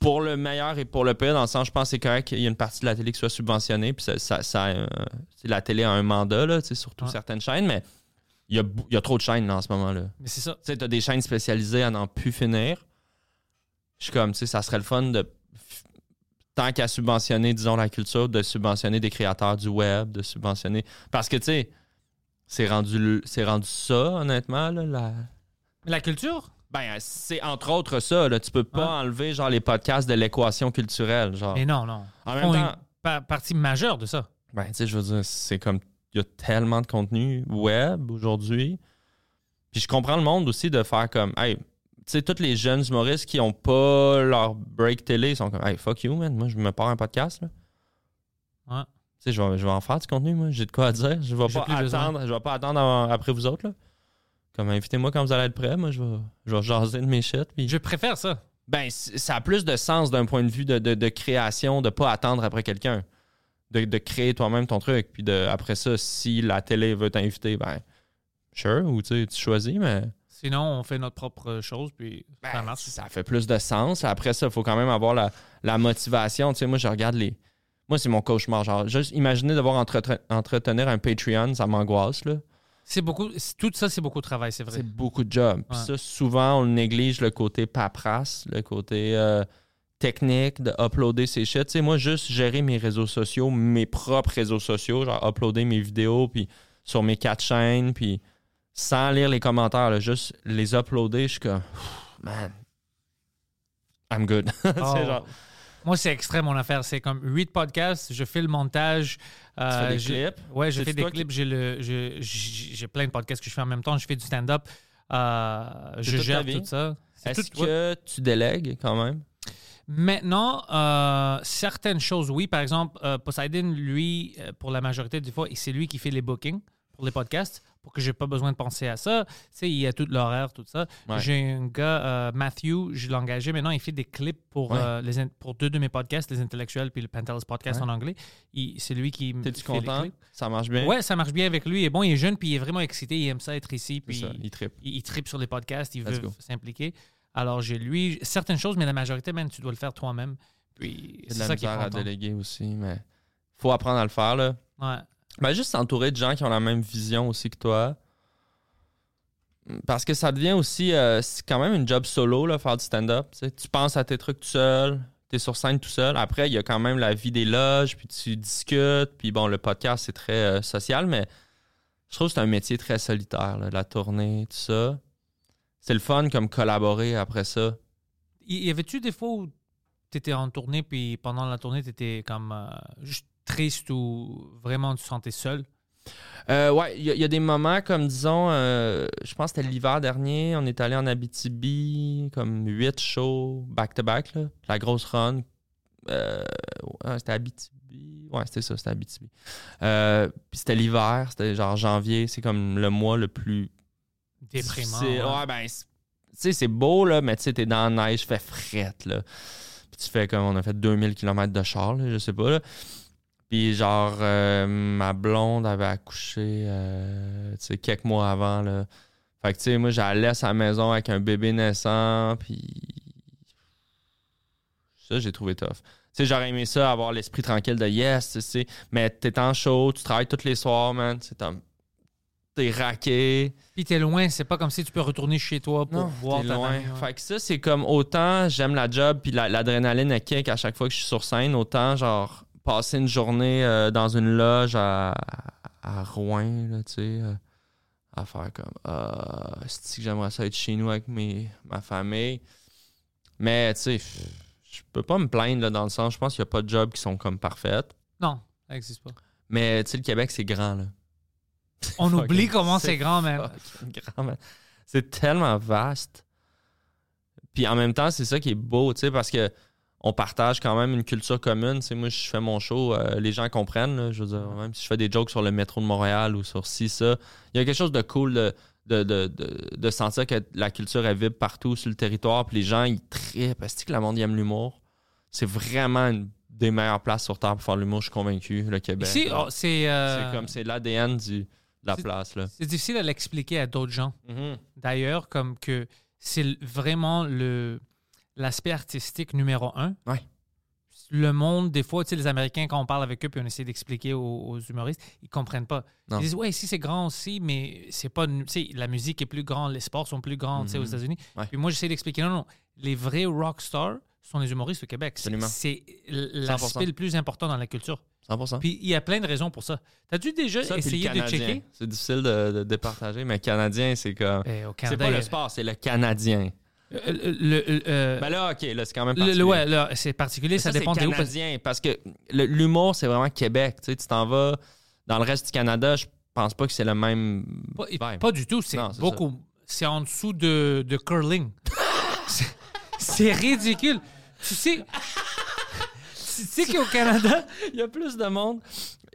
pour le meilleur et pour le pire, dans le sens, je pense que c'est correct qu'il y ait une partie de la télé qui soit subventionnée. Puis ça, ça, ça, euh, la télé a un mandat, là, surtout certaines chaînes, mais il y, a, y a trop de chaînes là, en ce moment-là. Mais c'est ça. Tu t'as des chaînes spécialisées à n'en plus finir. Je suis comme, tu sais, ça serait le fun de. Tant qu'à subventionner, disons, la culture, de subventionner des créateurs du web, de subventionner. Parce que, tu sais, c'est rendu, rendu ça, honnêtement, là. La... La culture? Ben, c'est entre autres ça, là. Tu peux pas Ouais. enlever, genre, les podcasts de l'équation culturelle, genre. Mais non, non. En Ils même temps- une pa- partie majeure de ça. Ben, tu sais, je veux dire, c'est comme. Il y a tellement de contenu web aujourd'hui. Puis je comprends le monde aussi de faire comme. Hey, tu sais, tous les jeunes humoristes qui ont pas leur break télé ils sont comme. Hey, fuck you, man. Moi, je me pars un podcast, là. Ouais. Tu sais, je vais, je vais en faire du contenu, moi. J'ai de quoi à dire. Je vais pas besoin. attendre. Je vais pas attendre en- après vous autres, là. Comme invitez-moi quand vous allez être prêts. Moi, je vais, je vais jaser de mes shit. Puis... Je préfère ça. Ben, ça a plus de sens d'un point de vue de, de- de création, de pas attendre après quelqu'un. De, de créer toi-même ton truc. Puis de, après ça, si la télé veut t'inviter, ben, sure, ou tu sais, tu choisis, mais Sinon, on fait notre propre chose, puis ça ben, marche. ça fait plus de sens. Après ça, il faut quand même avoir la, la motivation. Tu sais, moi, je regarde les. Moi, c'est mon cauchemar. Genre, juste imaginer devoir entretenir un Patreon, ça m'angoisse, là. C'est beaucoup, tout ça, c'est beaucoup de travail, c'est vrai. C'est beaucoup de job. Puis Ouais. ça, souvent, on néglige le côté paperasse, le côté euh, technique de uploader ces shit. Tu sais, moi, juste gérer mes réseaux sociaux, mes propres réseaux sociaux, genre uploader mes vidéos puis sur mes quatre chaînes, puis sans lire les commentaires, là, juste les uploader, je suis comme, man, I'm good. Oh. genre, Moi, c'est extrême, mon affaire. C'est comme huit podcasts, je fais le montage. Tu euh, fais des j'ai- clips? Ouais, je C'est fais des qui- clips. J'ai le, j'ai j'ai plein de podcasts que je fais en même temps. Je fais du stand-up. Euh, je gère tout ça. C'est Est-ce tout- que tu délègues quand même? Maintenant, euh, certaines choses, oui. Par exemple, euh, Poseidon, lui, euh, pour la majorité du fois, c'est lui qui fait les bookings pour les podcasts pour que j'ai pas besoin de penser à ça. Tu sais, il y a tout l'horaire, tout ça. Ouais. J'ai un gars, euh, Matthew, je l'ai engagé. Maintenant, il fait des clips pour, Ouais. euh, les pour deux de mes podcasts, Les Intellectuels puis le Pantelis Podcast Ouais. en anglais. C'est lui qui me T'es-tu les content? clips. Ça marche bien? Ouais, ça marche bien avec lui. Il est bon, il est jeune, puis il est vraiment excité. Il aime ça être ici. Puis ça, il trippe. il, il tripe sur les podcasts, il Let's veut s'impliquer. Alors, j'ai lui certaines choses, mais la majorité, man, tu dois le faire toi-même. Puis C'est c'est de la ça qui est à déléguer aussi, mais faut apprendre à le faire, là. Ouais. Ben, juste s'entourer de gens qui ont la même vision aussi que toi. Parce que ça devient aussi, euh, c'est quand même une job solo, là, faire du stand-up. tu. Tu penses à tes trucs tout seul, es sur scène tout seul. Après, il y a quand même la vie des loges, puis tu discutes. Puis bon, le podcast, c'est très euh, social, mais je trouve que c'est un métier très solitaire, la tournée, tout ça. C'est le fun comme collaborer après ça. Y y avait-tu des fois où tu étais en tournée, puis pendant la tournée, tu étais comme euh, juste triste ou vraiment tu te sentais seul? Euh, ouais, il y, a- il y a des moments comme, disons, euh, je pense que c'était l'hiver dernier, on est allé en Abitibi, comme huit shows back-to-back, la grosse run. Euh, ouais, c'était Abitibi. Ouais, c'était ça, c'était Abitibi. Puis c'était l'hiver, c'était genre janvier, c'est comme le mois le plus Déprimant. ouais. Ouais, ben, c'est- tu sais, c'est beau, là, mais tu sais, t'es dans la neige, fait frette, là. Puis tu fais comme, on a fait 2000 km de char, là, je sais pas, là. Puis genre, euh, ma blonde avait accouché, euh, tu sais, quelques mois avant, là. Fait que, tu sais, moi, j'allais à sa maison avec un bébé naissant, puis... Ça, j'ai trouvé tough. Tu sais, j'aurais aimé ça, avoir l'esprit tranquille de yes, tu sais, mais t'es en show, tu travailles tous les soirs, man, tu t'es raqué. Puis t'es loin, c'est pas comme si tu peux retourner chez toi pour Non, voir ta loin. Fait que ça, c'est comme autant j'aime la job puis la- l'adrénaline elle kick à chaque fois que je suis sur scène, autant genre passer une journée euh, dans une loge à, à Rouen, là, tu sais, euh, à faire comme ah, que j'aimerais ça être chez nous avec mes, ma famille? Mais tu sais, je peux pas me plaindre là, dans le sens, je pense qu'il n'y a pas de jobs qui sont comme parfaites. Non, ça n'existe pas. Mais tu sais, le Québec, c'est grand, là. On oublie comment c'est grand, fucking grand. C'est tellement vaste. Puis en même temps, c'est ça qui est beau, tu sais, parce que on partage quand même une culture commune. Tu sais, moi, je fais mon show, euh, les gens comprennent. là. je veux dire, même si je fais des jokes sur le métro de Montréal ou sur ci, ça, il y a quelque chose de cool de, de, de, de- sentir que la culture est vibre partout sur le territoire. Puis les gens, ils trippent. Est-ce que le monde aime l'humour? C'est vraiment une des meilleures places sur Terre pour faire l'humour, je suis convaincu, le Québec. Ici, oh, c'est euh, C'est comme, c'est l'ADN du- de la place, là. c'est difficile à l'expliquer à d'autres gens. Mhm. D'ailleurs, comme que c'est vraiment le l'aspect artistique numéro un. Ouais. Le monde, des fois, tu sais, les Américains, quand on parle avec eux puis on essaie d'expliquer aux, aux humoristes, ils comprennent pas. Non. Ils disent, ouais, ici c'est grand aussi, mais c'est pas. Tu sais, la musique est plus grande, les sports sont plus grands, tu sais, aux Mhm. États-Unis. Ouais. Puis moi, j'essaie d'expliquer, non, non, les vrais rock stars sont les humoristes au Québec. C'est- Absolument. C'est l'aspect 100%. le plus important dans la culture. 100%. Puis il y a plein de raisons pour ça. T'as-tu déjà Ça, essayé de checker? C'est difficile de, de départager, mais Canadien, c'est comme. Eh, C'est pas le sport, c'est le Canadien. Euh, le- le- euh, Ben là, OK, là, c'est quand même particulier. le- ouais, là, c'est particulier, ça, ça, dépend c'est de où. parce- que l'humour, c'est vraiment Québec. Tu sais, tu t'en vas dans le reste du Canada, je pense pas que c'est le même Pas, vibe. pas du tout, c'est beaucoup. C'est en dessous de, de curling. C'est- c'est ridicule. Tu sais, tu sais qu'au Canada, Il y a plus de monde.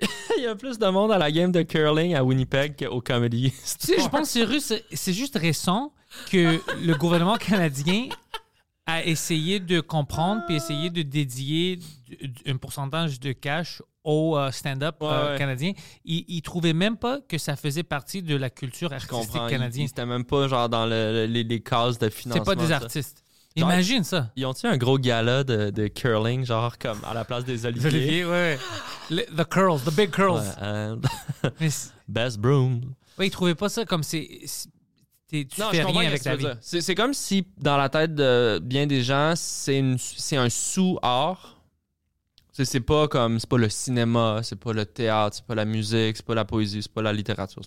Il y a plus de monde à la game de curling à Winnipeg qu'au comedy. tu sais, je pense que c'est juste récent que le gouvernement canadien a essayé de comprendre puis essayé de dédier un pourcentage de cash au euh, stand-up Ouais, euh, canadien. Ils, ils trouvaient même pas que ça faisait partie de la culture artistique canadienne. C'était même pas genre dans le- le- les, les cases de financement. C'est pas des artistes. Genre- Imagine ça. Ils ont-tu un gros gala de, de curling, genre comme à la place des oliviers? Olivier, ouais, the curls, the big curls. Ouais, Mais best broom. ouais, ils trouvaient pas ça comme c'est. Tu Non, fais je rien avec ta vie. C'est comme si, dans la tête de bien des gens, c'est un sous-art. C'est pas comme, c'est pas le cinéma, c'est pas le théâtre, c'est pas la musique, c'est pas la poésie, c'est pas la littérature.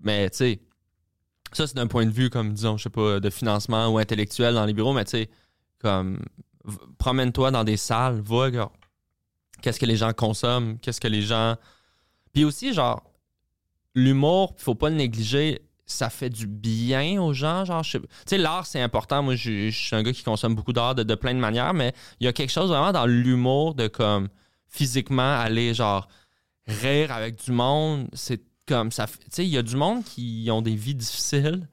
Mais, tu sais, ça, c'est d'un point de vue, comme, disons, je sais pas, de financement ou intellectuel dans les bureaux, mais tu sais, comme, promène-toi dans des salles, va, qu'est-ce que les gens consomment, qu'est-ce que les gens. Puis aussi, genre, l'humour, faut pas le négliger, ça fait du bien aux gens. Genre, tu sais, l'art, c'est important. Moi, je, je suis un gars qui consomme beaucoup d'art de, de plein de manières, mais il y a quelque chose vraiment dans l'humour de comme physiquement aller genre rire avec du monde. C'est comme ça. Tu sais, il y a du monde qui ont des vies difficiles,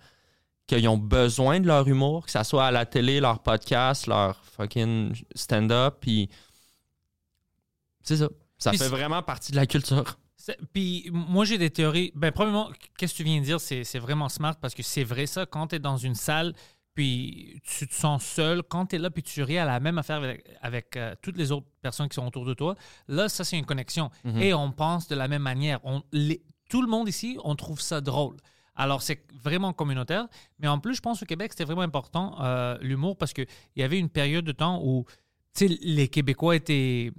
qui ont besoin de leur humour, que ça soit à la télé, leur podcast, leur fucking stand-up, puis c'est ça. Ça Puis fait vraiment partie de la culture. Puis moi, j'ai des théories. Ben, premièrement, qu'est-ce que tu viens de dire? C'est vraiment smart parce que c'est vrai ça. Quand tu es dans une salle, puis tu te sens seul, quand tu es là, puis tu ris à la même affaire avec, avec, euh, toutes les autres personnes qui sont autour de toi, là, ça, c'est une connexion. Et on pense de la même manière. On, les- tout le monde ici, on trouve ça drôle. Alors, c'est vraiment communautaire. Mais en plus, je pense au Québec, c'était vraiment important, euh, l'humour, parce qu'il y avait une période de temps où les Québécois étaient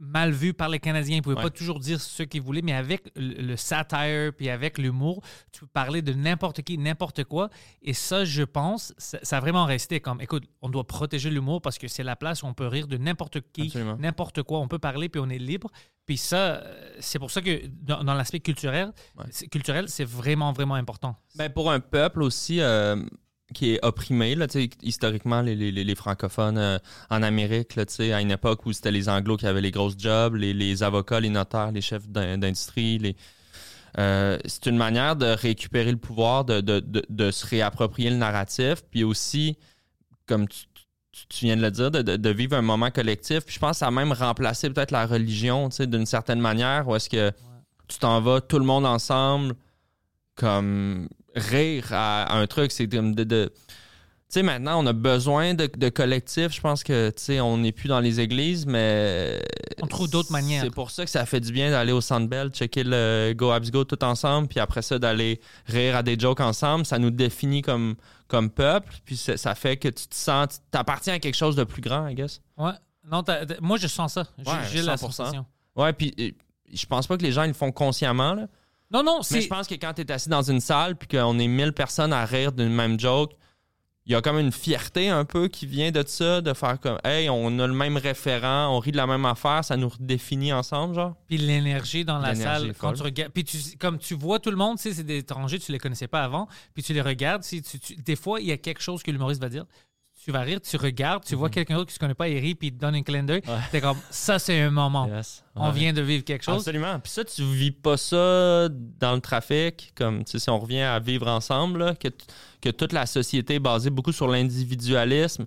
mal vus par les Canadiens. Ils ne pouvaient Ouais. pas toujours dire ce qu'ils voulaient, mais avec le, le satire puis avec l'humour, tu peux parler de n'importe qui, n'importe quoi. Et ça, je pense, ça, ça a vraiment resté comme, écoute, on doit protéger l'humour parce que c'est la place où on peut rire de n'importe qui, n'importe quoi. On peut parler puis on est libre. Puis ça, euh, c'est pour ça que dans, dans l'aspect culturel, Ouais. culturel, c'est vraiment, vraiment important. Ben, pour un peuple aussi euh, qui est opprimé, là, historiquement, les, les- les francophones euh, en Amérique, là, à une époque où c'était les anglos qui avaient les grosses jobs, les, les avocats, les notaires, les chefs d'in- d'industrie, les... euh, c'est une manière de récupérer le pouvoir, de, de- de- de se réapproprier le narratif, puis aussi, comme tu, tu- tu viens de le dire, de, vivre un moment collectif. Puis je pense a même remplacé peut-être la religion, d'une certaine manière, où est-ce que tu t'en vas tout le monde ensemble, comme rire à, un truc. C'est de. de- tu sais, maintenant, on a besoin de, de collectifs. Je pense que, tu sais, on n'est plus dans les églises, mais. On trouve d'autres manières. C'est pour ça que ça fait du bien d'aller au Sandbell, checker le Go Abs Go tout ensemble, puis après ça, d'aller rire à des jokes ensemble. Ça nous définit comme, comme peuple, puis ça, fait que tu te sens. Tu t'appartiens à quelque chose de plus grand, I guess. Ouais. Non, moi, je sens ça. J'ai Ouais, la 100%. sensation. Ouais, puis euh, je pense pas que les gens ils le font consciemment, là. Non, non, Mais c'est. je pense que quand tu es assis dans une salle puis qu'on est 1000 personnes à rire d'une même joke, il y a comme une fierté un peu qui vient de ça, de faire comme Hey, on a le même référent, on rit de la même affaire, ça nous redéfinit ensemble, genre? Puis l'énergie dans la salle, quand tu regardes. Puis tu, comme tu vois tout le monde, tu sais, c'est des étrangers, tu les connaissais pas avant. Puis tu les regardes. Si tu, tu- des fois, il y a quelque chose que l'humoriste va dire. Tu vas rire, tu regardes, tu vois quelqu'un d'autre qui se connaît pas, il rit, puis il te donne un clin d'œil. Mhm. Ouais. T'es comme, ça, c'est un moment. Yes. On vient de vivre quelque chose. Absolument. Puis ça, tu vis pas ça dans le trafic, comme tu sais, si on revient à vivre ensemble, là, que, que toute la société est basée beaucoup sur l'individualisme,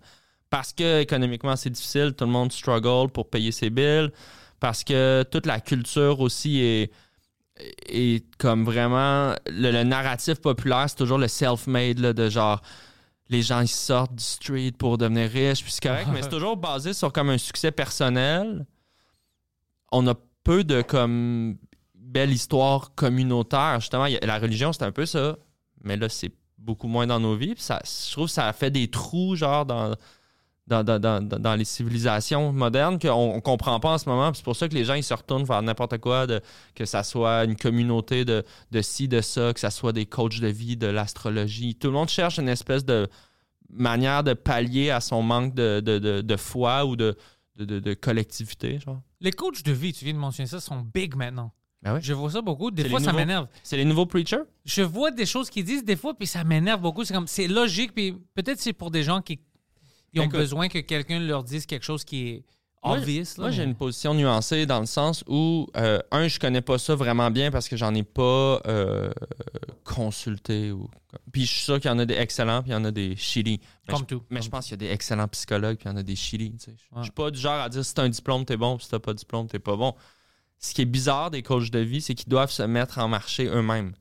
parce que économiquement c'est difficile, tout le monde struggle pour payer ses bills, parce que toute la culture aussi est, comme vraiment le, le narratif populaire, c'est toujours le self-made de genre les gens ils sortent du street pour devenir riches, puis c'est correct, mais c'est toujours basé sur comme un succès personnel. On a peu de comme belle histoire communautaire. Justement, il y a- la religion, c'est un peu ça. Mais là, c'est beaucoup moins dans nos vies. Puis ça, je trouve que ça fait des trous, genre, dans, dans, dans, dans, les civilisations modernes qu'on ne comprend pas en ce moment. C'est pour ça que les gens, ils se retournent vers n'importe quoi, de, que ça soit une communauté de, de ci, de ça, que ça soit des coachs de vie, de l'astrologie. Tout le monde cherche une espèce de manière de pallier à son manque de, de, de, de foi ou de, de, de- de collectivité, genre. Les coachs de vie, tu viens de mentionner ça, sont big maintenant. Ben. Je vois ça beaucoup. Des fois, ça m'énerve. C'est les nouveaux preachers? Je vois des choses qu'ils disent des fois, puis ça m'énerve beaucoup. C'est comme, c'est logique, puis peut-être c'est pour des gens qui ils ont Écoute. besoin que quelqu'un leur dise quelque chose qui est obvious. Moi, j'ai une position nuancée dans le sens où, euh, un, je connais pas ça vraiment bien parce que j'en ai pas euh, consulté. Ou... Puis je suis sûr qu'il y en a des excellents, puis il y en a des shitty. Mais Comme je, tout. Mais Comme je pense qu'il y a des excellents psychologues, puis il y en a des shitty. Je Ouais. suis pas du genre à dire si t'as un diplôme, t'es bon, puis si t'as pas de diplôme, t'es pas bon. Ce qui est bizarre des coachs de vie, c'est qu'ils doivent se mettre en marché eux-mêmes,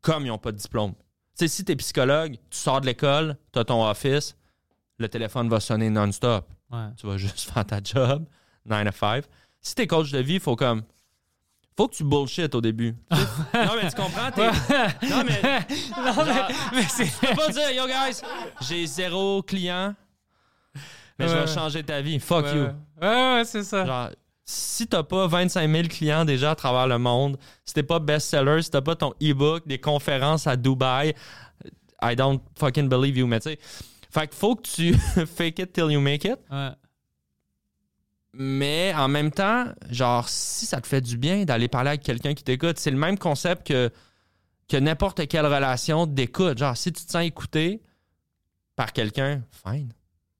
comme ils n'ont pas de diplôme. Tu sais, si t'es psychologue, tu sors de l'école, t'as ton office, le téléphone va sonner non-stop Ouais. tu vas juste faire ta job, 9 to 5. Si t'es coach de vie, il faut comme. Faut que tu bullshit au début. Non, mais tu comprends? t'es- Non, mais. Non, mais, Genre- mais c'est. Tu peux pas dire, yo guys, j'ai zéro client, mais je vais changer ta vie. Fuck Ouais, you. ouais, ouais, ouais, c'est ça. Genre, si t'as pas 25 000 clients déjà à travers le monde, si t'es pas best-seller, si t'as pas ton e-book, des conférences à Dubaï, I don't fucking believe you, mais tu sais. Fait qu'il faut que tu fake it till you make it. Ouais. Mais en même temps, genre, si ça te fait du bien d'aller parler avec quelqu'un qui t'écoute, c'est le même concept que, que n'importe quelle relation d'écoute. Genre, si tu te sens écouté par quelqu'un, fine.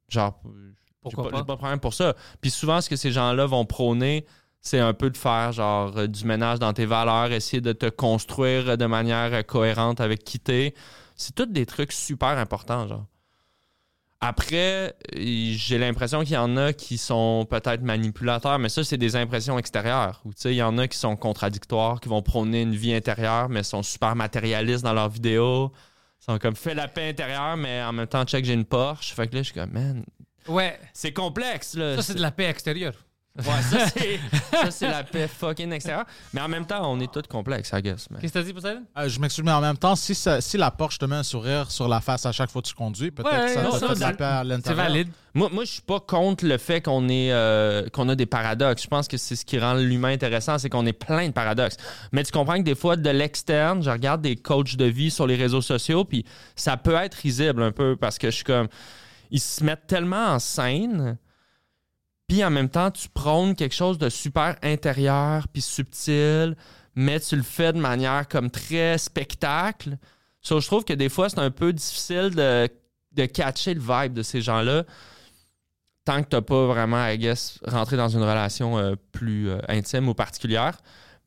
Genre, j'ai Pourquoi pas, pas? j'ai pas de problème pour ça. Puis souvent, ce que ces gens-là vont prôner, c'est un peu de faire, genre, euh, du ménage dans tes valeurs, essayer de te construire de manière euh, cohérente avec qui t'es. C'est tous des trucs super importants, genre. Après, j'ai l'impression qu'il y en a qui sont peut-être manipulateurs, mais ça, c'est des impressions extérieures. Il y en a qui sont contradictoires, qui vont prôner une vie intérieure, mais sont super matérialistes dans leurs vidéos. Ils sont comme, fais la paix intérieure, mais en même temps, check, j'ai une Porsche. Fait que là, je suis comme, man, Ouais. c'est complexe, là. Ça, c'est de la paix extérieure. Ouais, ça, c'est, ça, c'est la paix fucking extérieure. Mais en même temps, on est tous complexes, I guess. mais- Qu'est-ce que t'as dit, Poseidon? Euh, je m'excuse, mais en même temps, si, ça- si la Porsche te met un sourire sur la face à chaque fois que tu conduis, peut-être Ouais, que ça non, te ça, fait de la c'est- paix à C'est l'intérieur. valide. Moi, moi je suis pas contre le fait qu'on est euh, qu'on a des paradoxes. Je pense que c'est ce qui rend l'humain intéressant, c'est qu'on est plein de paradoxes. Mais tu comprends que des fois, de l'externe, je regarde des coachs de vie sur les réseaux sociaux, puis ça peut être risible un peu parce que je suis comme. Ils se mettent tellement en scène, puis en même temps, tu prônes quelque chose de super intérieur, puis subtil, mais tu le fais de manière comme très spectacle. So, je trouve que des fois, c'est un peu difficile de, de catcher le vibe de ces gens-là tant que tu n'as pas vraiment, I guess, rentré dans une relation euh, plus euh, intime ou particulière.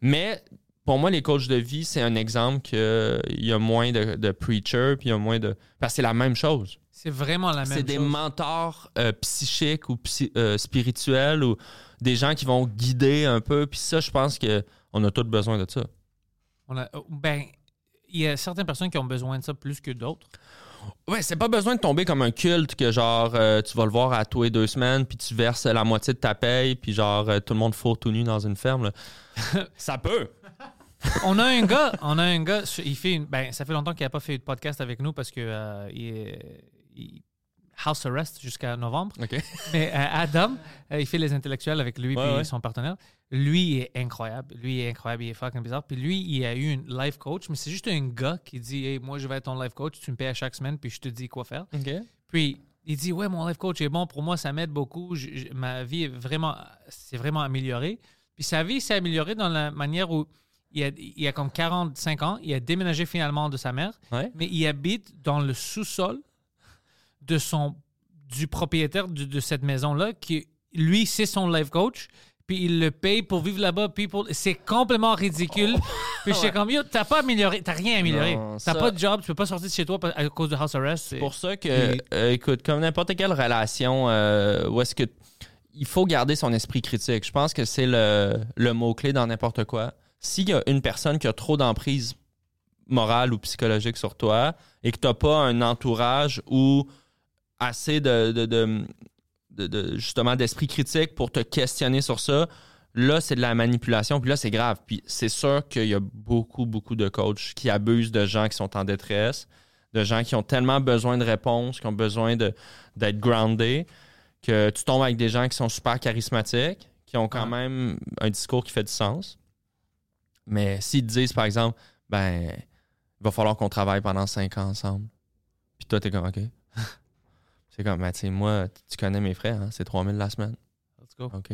Mais pour moi, les coachs de vie, c'est un exemple qu'il y a moins de, de preachers, puis il y a moins de. Parce que c'est la même chose. C'est vraiment la même C'est des chose. mentors euh, psychiques ou psy- euh, spirituels ou des gens qui vont guider un peu. Puis ça, je pense qu'on a tous besoin de ça. On a- ben, il y a certaines personnes qui ont besoin de ça plus que d'autres. Ouais, c'est pas besoin de tomber comme un culte que genre euh, tu vas le voir à tous les deux semaines puis tu verses la moitié de ta paye puis genre euh, tout le monde fourre tout nu dans une ferme. là. ça peut. On a un gars, on a un gars, il fait une, ben, ça fait longtemps qu'il n'a pas fait de podcast avec nous parce que euh, il est il- house arrest jusqu'à novembre. OK. Mais euh, Adam, euh, il fait les intellectuels avec lui et ouais. son partenaire. Lui il est incroyable. Lui il est incroyable, il est fucking bizarre. Puis lui, il a eu une life coach, mais c'est juste un gars qui dit Hey, moi je vais être ton life coach, tu me payes à chaque semaine, puis je te dis quoi faire. OK. Puis il dit ouais mon life coach est bon pour moi ça m'aide beaucoup Je- je- ma vie est vraiment c'est vraiment amélioré puis sa vie s'est améliorée dans la manière où il a, il a comme 45 ans il a déménagé finalement de sa mère Ouais. mais il habite dans le sous-sol de son du propriétaire de, de cette maison là qui lui c'est son life coach puis il le paye pour vivre là-bas puis pour- c'est complètement ridicule puis je suis comme yo t'as pas amélioré t'as rien amélioré t'as pas de job tu peux pas sortir de chez toi à cause de house arrest c'est- Pour ça que, euh, écoute, comme n'importe quelle relation, euh, où est-ce que il faut garder son esprit critique. Je pense que c'est le, le mot-clé dans n'importe quoi. S'il y a une personne qui a trop d'emprise morale ou psychologique sur toi et que tu n'as pas un entourage ou assez de, de- de- de- de- justement d'esprit critique pour te questionner sur ça, là, c'est de la manipulation. Puis là, c'est grave. Puis c'est sûr qu'il y a beaucoup, beaucoup de coachs qui abusent de gens qui sont en détresse, de gens qui ont tellement besoin de réponses, qui ont besoin d'être groundés, que tu tombes avec des gens qui sont super charismatiques, qui ont quand même un discours qui fait du sens. Mais s'ils te disent, par exemple, ben, il va falloir qu'on travaille pendant cinq ans ensemble. Puis toi, t'es comme, OK. c'est comme, ben, tu sais, moi, tu connais mes frères, hein, c'est 3000 la semaine. Let's go. OK.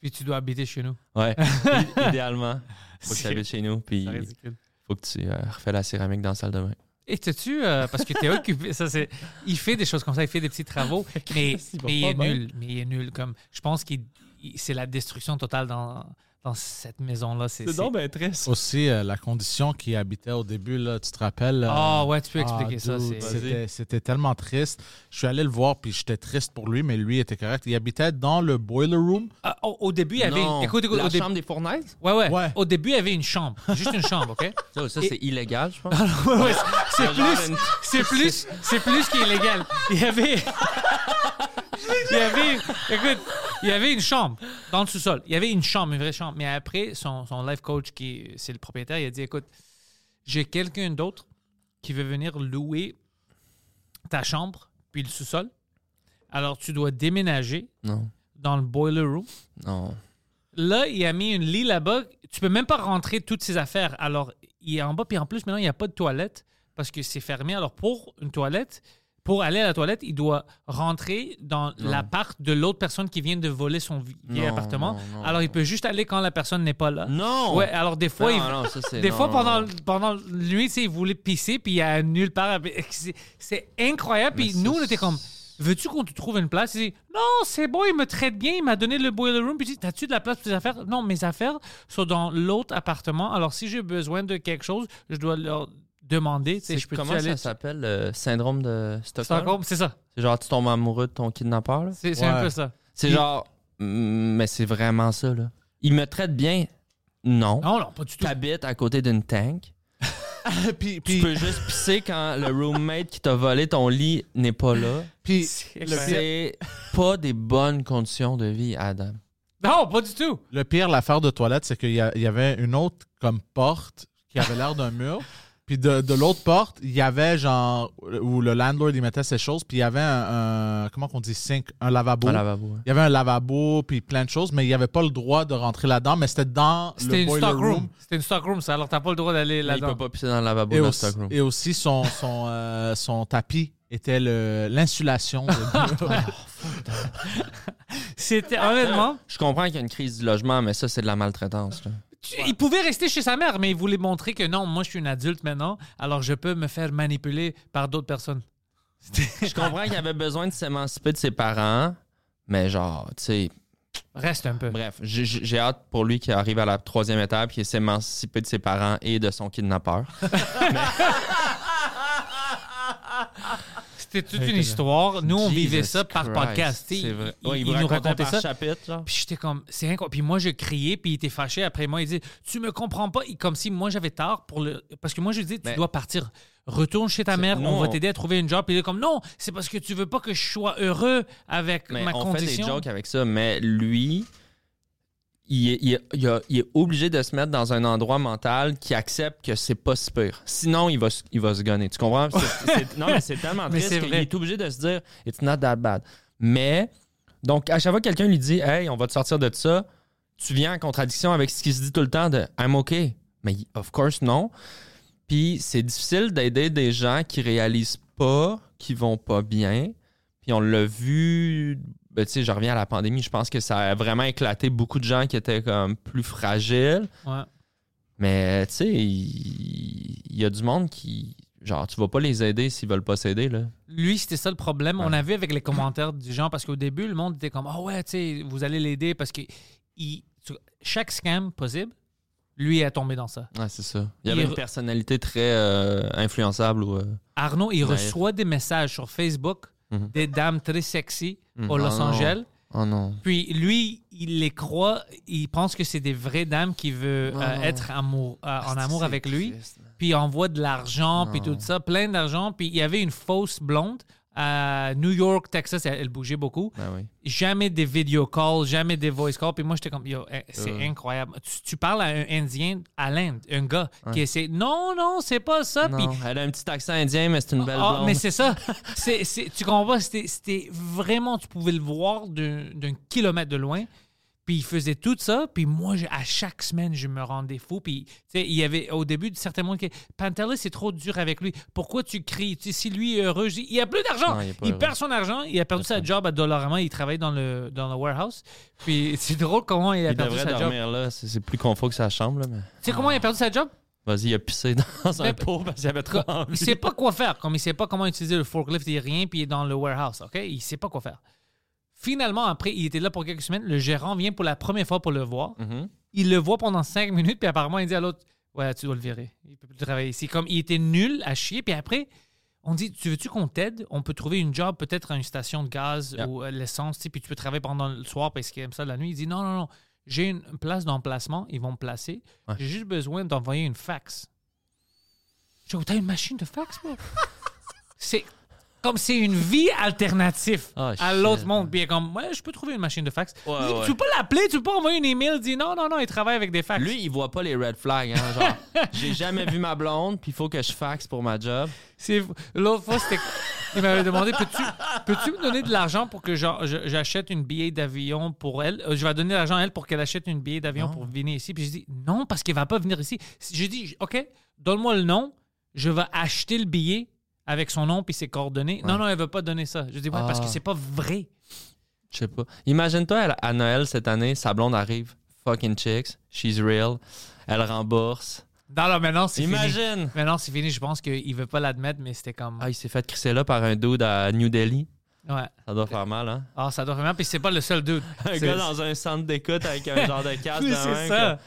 Puis tu dois habiter chez nous. Ouais, idéalement, faut que tu habites chez nous, puis ridicule. faut que tu euh, refais la céramique dans la salle de bain. Et t'es-tu, euh, parce que t'es occupé, ça c'est, il fait des choses comme ça, il fait des petits travaux, mais, Il mais il est bien. nul, mais il est nul. Comme, je pense qu'il, il- c'est la destruction totale dans, dans cette maison-là. C'est, ben triste. Aussi, euh, la condition qui habitait au début, là, tu te rappelles? euh, Ah ouais, tu peux expliquer ah, ça. C'était tellement triste. Je suis allé le voir, puis j'étais triste pour lui, mais lui était correct. Il habitait dans le boiler room. Ah, au, au début, il y avait, Non, une, écoute, écoute, la au chambre des fournaises? ouais, ouais, Ouais. au début, il y avait une chambre, juste une chambre, ok? Ça, ça, Et- c'est illégal, je pense. Ouais, ouais, c'est plus, une- c'est plus, c'est plus qu'illégal. Il y avait, il y avait, écoute, il y avait une chambre dans le sous-sol. Il y avait une chambre, une vraie chambre. Mais après, son, son life coach, qui c'est le propriétaire, il a dit, écoute, j'ai quelqu'un d'autre qui veut venir louer ta chambre puis le sous-sol. Alors, tu dois déménager Non, dans le boiler room. non. Là, il a mis une lit là-bas. Tu peux même pas rentrer toutes ses affaires. Alors, il est en bas. Puis en plus, maintenant, il n'y a pas de toilette parce que c'est fermé. Alors, pour une toilette, pour aller à la toilette, il doit rentrer dans l'appart de l'autre personne qui vient de voler son vi- vieil Non, appartement. non, non, alors, il peut juste aller quand la personne n'est pas là. Non! Ouais, alors des fois, il, ça, des fois pendant, pendant lui, il voulait pisser, puis il y a nulle part. C'est- incroyable. Puis nous, on était comme, veux-tu qu'on te trouve une place? Il dit, non, c'est bon, il me traite bien, il m'a donné le boiler room. Puis il dit, t'as-tu de la place pour tes affaires? Non, mes affaires sont dans l'autre appartement. Alors si j'ai besoin de quelque chose, je dois leur demander. Tu sais, C'est- je peux Comment aller ça s'appelle, le syndrome de Stockholm? Stockholm? C'est ça. C'est genre, tu tombes amoureux de ton kidnappeur, là? C'est c'est un peu ça. C'est Il- genre, mm, mais c'est vraiment ça, là. Il me traite bien? Non. Non, non, pas du tout. T'habites à côté d'une tank? puis, Tu puis, peux juste pisser quand le roommate qui t'a volé ton lit n'est pas là? puis C'est- le pire, C'est pas des bonnes conditions de vie, Adam. Non, pas du tout. le pire, l'affaire de toilette, c'est qu'il y, a- il y avait une autre comme porte qui avait l'air d'un mur. Puis de, de l'autre porte, il y avait genre où le landlord il mettait ses choses, puis il y avait un, un- comment qu'on dit sink, un lavabo. Un lavabo. Il y avait un lavabo puis plein de choses, mais il n'y avait pas le droit de rentrer là-dedans, mais c'était dans C'était le une boiler stock room. room. C'était une stock room, ça. Alors, t'as pas le droit d'aller Mais il là-dedans. peut pas pisser dans le lavabo Et dans aussi, stockroom. et aussi son, son, euh, son tapis était le- l'insulation. de- C'était, honnêtement, Je comprends qu'il y a une crise du logement, mais ça, c'est de la maltraitance. là. Tu- il pouvait rester chez sa mère, mais il voulait montrer que non, moi, je suis une adulte maintenant, alors je peux me faire manipuler par d'autres personnes. Je comprends qu'il avait besoin de s'émanciper de ses parents, mais genre, tu sais, Reste un peu. bref, j'ai- hâte pour lui qu'il arrive à la troisième étape, qu'il s'émancipe de ses parents et de son kidnappeur. C'était toute une histoire. Nous, on vivait ça par Christ, podcast. C'est vrai. Il, nous racontait ça. chapitre. Puis j'étais comme, c'est incroyable. Puis moi, je criais, puis il était fâché. Après moi, il dit, tu me comprends pas. Comme si moi, j'avais tort pour le. Parce que moi, je lui dis, tu Mais- dois partir. Retourne chez ta mère, on va on- t'aider à trouver une job. Puis il est comme, non, c'est parce que tu veux pas que je sois heureux avec Mais ma on fait des condition. jokes avec ça, mais lui, il est, il est- il a- il est obligé de se mettre dans un endroit mental qui accepte que c'est pas si pire. Sinon, il va, se- il va se gonner. Tu comprends? Non, mais c'est tellement triste qu'il est obligé de se dire « It's not that bad ». Mais, donc, à chaque fois que quelqu'un lui dit « Hey, on va te sortir de ça », tu viens en contradiction avec ce qu'il se dit tout le temps de « I'm okay ». Mais of course, non. Puis c'est difficile d'aider des gens qui réalisent pas, qui vont pas bien. Puis on l'a vu, ben, tu sais, je reviens à la pandémie, je pense que ça a vraiment éclaté beaucoup de gens qui étaient comme plus fragiles. Ouais. Mais tu sais, il il y, a du monde qui, genre, tu vas pas les aider s'ils veulent pas s'aider, là. Lui, c'était ça le problème. On a vu avec les commentaires du genre, parce qu'au début, le monde était comme, ah ouais, tu sais, vous allez l'aider parce que il- chaque scam possible, lui est tombé dans ça. Ouais, c'est ça. Il y avait Il une personnalité très euh, influençable ou. euh, Arnaud, il Naïf. reçoit des messages sur Facebook Mhm. des dames très sexy Mhm. au Los Ah non. Angeles. Oh non. Puis lui, il les croit, il pense que c'est des vraies dames qui veulent euh, être amour, euh, en amour C'est avec lui. triste. Puis il envoie de l'argent, puis tout ça, plein d'argent. Puis il y avait une fausse blonde à New York, Texas, elle, elle bougeait beaucoup. Ben oui. Jamais des video calls, jamais des voice calls. Puis moi, j'étais comme, yo, eh, c'est Euh. incroyable. Tu, tu parles à un Indien à l'Inde, un gars Ouais. qui essaie, non, non, c'est pas ça. Puis elle a un petit accent indien, mais c'est une belle ah, blonde. mais c'est ça. C'est, tu comprends pas? C'était, vraiment, tu pouvais le voir d'un kilomètre de loin. Puis il faisait tout ça. Puis moi, je- à chaque semaine, je me rendais fou. Puis, tu sais, il y avait au début certains monde qui Pantelis, c'est trop dur avec lui. Pourquoi tu cries? Tu sais, si lui est heureux, dis, il a plus d'argent. Il il perd son argent. Il a perdu sa job à Dollarama. Il travaille dans le, dans le warehouse. Puis c'est drôle comment il a Il perdu sa job. dormir là. C'est plus confort que sa chambre, là, mais. Tu sais comment il a perdu sa job? Vas-y, il a pissé dans un pot parce qu'il avait trop Il envie. sait pas quoi faire. Comme il sait pas comment utiliser le forklift et rien, puis il est dans le warehouse, OK? Il sait pas quoi faire. Finalement, après, il était là pour quelques semaines. Le gérant vient pour la première fois pour le voir. Mhm. Il le voit pendant cinq minutes, puis apparemment, il dit à l'autre Ouais, tu dois le virer. Il peut plus travailler ici. Comme il était nul à chier, puis après, on dit Tu veux-tu qu'on t'aide? On peut trouver une job, peut-être à une station de gaz Yeah. ou euh, l'essence, puis tu peux travailler pendant le soir parce qu'il aime ça la nuit. Il dit Non, non, non. J'ai une place d'emplacement, ils vont me placer. Ouais. J'ai juste besoin d'envoyer une fax. Je dis, t'as une machine de fax, moi? c'est comme c'est une vie alternative Ah, à l'autre monde. Puis il est comme, ouais, je peux trouver une machine de fax. Ouais, Il dit, ouais. Tu peux pas l'appeler, tu peux pas envoyer une email, il dit non, non, non, il travaille avec des fax. Lui, il voit pas les red flags. Hein, genre, j'ai jamais vu ma blonde, puis il faut que je faxe pour ma job. L'autre fois, c'était. Il m'avait demandé Peux-tu peux me donner de l'argent pour que je- j'achète une billet d'avion pour elle? Euh, Je vais donner l'argent à elle pour qu'elle achète une billet d'avion pour venir ici. Puis j'ai dit Non, parce qu'elle va pas venir ici. J'ai dit OK, donne-moi le nom, je vais acheter le billet avec son nom puis ses coordonnées. Non, Ouais. non, elle veut pas donner ça. Je dis Ouais, parce que Ah. c'est pas vrai. Je sais pas. Imagine-toi, à- Noël cette année, sa blonde arrive. Fucking chicks. She's real. Elle rembourse. Non, là, maintenant, c'est fini. Imagine! Maintenant, c'est fini. Je pense qu'il veut pas l'admettre, mais c'était comme. Ah, il s'est fait crisser là par un dude à New Delhi. Ouais. Ça doit faire mal, hein? Ah, ça doit vraiment. Puis c'est pas le seul dude. Un gars dans un centre d'écoute avec un genre de casque Oui, c'est ça.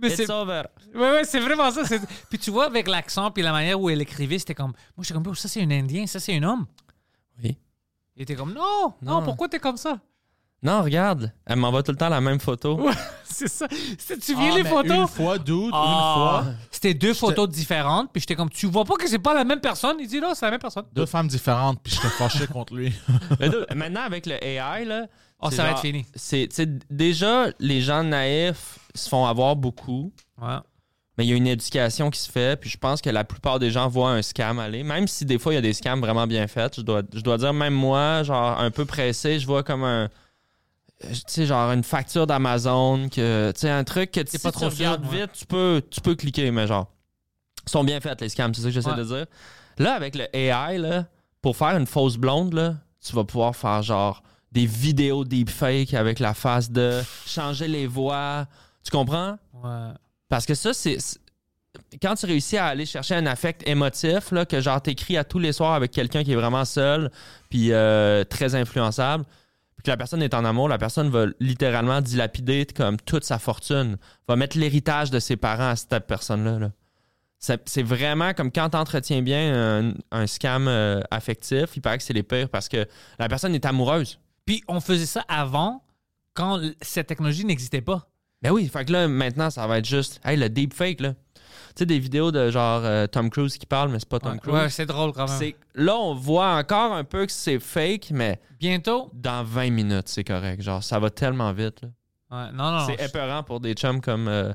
Mais It's over. Ouais, ouais, c'est vraiment ça. Puis tu vois, avec l'accent puis la manière où elle écrivait, c'était comme. Moi, j'étais comme, Bro, ça, c'est un Indien, ça, c'est un homme. Oui. Il était comme, non, non, Non. pourquoi t'es comme ça? Non, regarde, elle m'envoie tout le temps la même photo. C'est ça. Tu Ah, viens les mais photos? Une fois, dude, Ah. une fois. C'était deux photos différentes, puis j'étais comme, tu vois pas que c'est pas la même personne? Il dit, non, c'est la même personne. Deux femmes différentes, puis j'étais fâché contre lui. Maintenant, avec le AI, là. Oh, ça va être fini. C'est, tu déjà, les gens naïfs se font avoir beaucoup. Ouais. Mais il y a une éducation qui se fait, puis je pense que la plupart des gens voient un scam aller. Même si des fois, il y a des scams vraiment bien faits, je dois, je dois dire, même moi, genre un peu pressé, je vois comme un. Tu sais, genre une facture d'Amazon, que, tu sais, un truc que si pas tu trop regardes sûr, ouais. vite, tu peux, tu peux cliquer, mais genre, ils sont bien faits, les scams, c'est ça que j'essaie Ouais. de dire. Là, avec le AI, là, pour faire une fausse blonde, là, tu vas pouvoir faire genre des vidéos deepfake avec la face de changer les voix. Tu comprends? Ouais. Parce que ça, c'est. Quand tu réussis à aller chercher un affect émotif, là, que genre t'écris à tous les soirs avec quelqu'un qui est vraiment seul, puis euh, très influençable, puis que la personne est en amour, la personne va littéralement dilapider comme toute sa fortune, va mettre l'héritage de ses parents à cette personne-là. là. C'est c'est vraiment comme quand tu entretiens bien un, un scam euh, affectif, il paraît que c'est les pires parce que la personne est amoureuse. Puis on faisait ça avant, quand cette technologie n'existait pas. Ben oui, fait que là, maintenant, ça va être juste, hey, le deepfake, là. Tu sais, des vidéos de genre euh, Tom Cruise qui parle, mais c'est pas Tom Ouais, Cruise. ouais, c'est drôle quand même. Là, on voit encore un peu que c'est fake, mais Bientôt? dans 20 minutes, c'est correct. Genre, ça va tellement vite. là. Ouais, non, non. c'est épeurant pour des chums comme euh,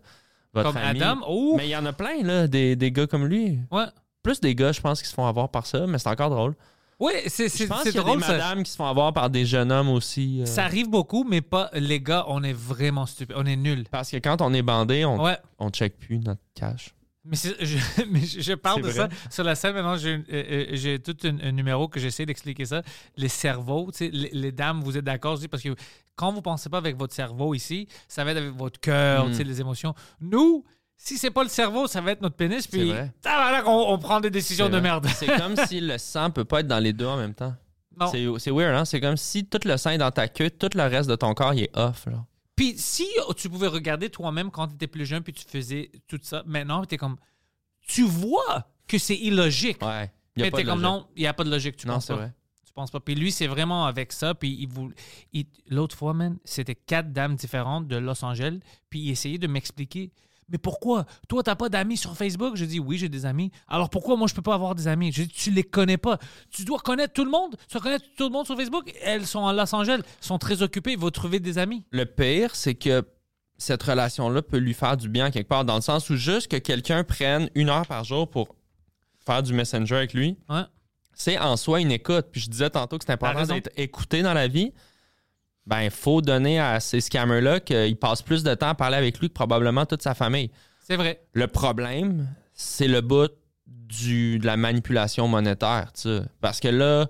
votre Comme ami. Adam? Oh! Mais il y en a plein, là, des, des gars comme lui. Ouais. Plus des gars, je pense, qui se font avoir par ça, mais c'est encore drôle. Oui, c'est Je c'est- pense qu'il y a drôle des ça. madames qui se font avoir par des jeunes hommes aussi. euh, Ça arrive beaucoup, mais pas les gars, on est vraiment stupides. On est nuls. Parce que quand on est bandé, on, Ouais. on check plus notre cash. Mais, je, mais je je parle de vrai. ça sur la scène. Maintenant, j'ai euh, euh, tout un, un numéro que j'essaie d'expliquer ça. Les cerveaux, les, les dames, vous êtes d'accord? je Parce que quand vous pensez pas avec votre cerveau ici, ça va être avec votre cœur, Mm. les émotions. Nous, si c'est pas le cerveau, ça va être notre pénis. Puis, vrai. tabarnak, on, on prend des décisions de vrai. merde. C'est comme si le sang peut pas être dans les deux en même temps. Non. C'est weird, hein? C'est comme si tout le sang est dans ta queue, tout le reste de ton corps, il est off. Genre. Puis si tu pouvais regarder toi-même quand tu étais plus jeune, puis tu faisais tout ça, maintenant, tu es comme. Tu vois que c'est illogique. Ouais. Il y a mais pas t'es de comme logique. non, il n'y a pas de logique. Tu Non, penses c'est pas. vrai. Tu penses pas. Puis lui, c'est vraiment avec ça. Puis il vous, il- l'autre fois, man, c'était quatre dames différentes de Los Angeles. Puis il essayait de m'expliquer. Mais pourquoi? Toi, t'as pas d'amis sur Facebook? Je dis oui, j'ai des amis. Alors pourquoi moi je peux pas avoir des amis? Je dis tu les connais pas. Tu dois connaître tout le monde. Tu dois connaître tout le monde sur Facebook. Elles sont à Los Angeles, sont très occupées, vont trouver des amis. Le pire, c'est que cette relation-là peut lui faire du bien quelque part, dans le sens où juste que quelqu'un prenne une heure par jour pour faire du messenger avec lui, Ouais. c'est en soi une écoute. Puis je disais tantôt que c'est important d'être écouté dans la vie. Ben, il faut donner à ces scammers-là qu'ils passent plus de temps à parler avec lui que probablement toute sa famille. C'est vrai. Le problème, c'est le bout du, de la manipulation monétaire. tu sais. Parce que là,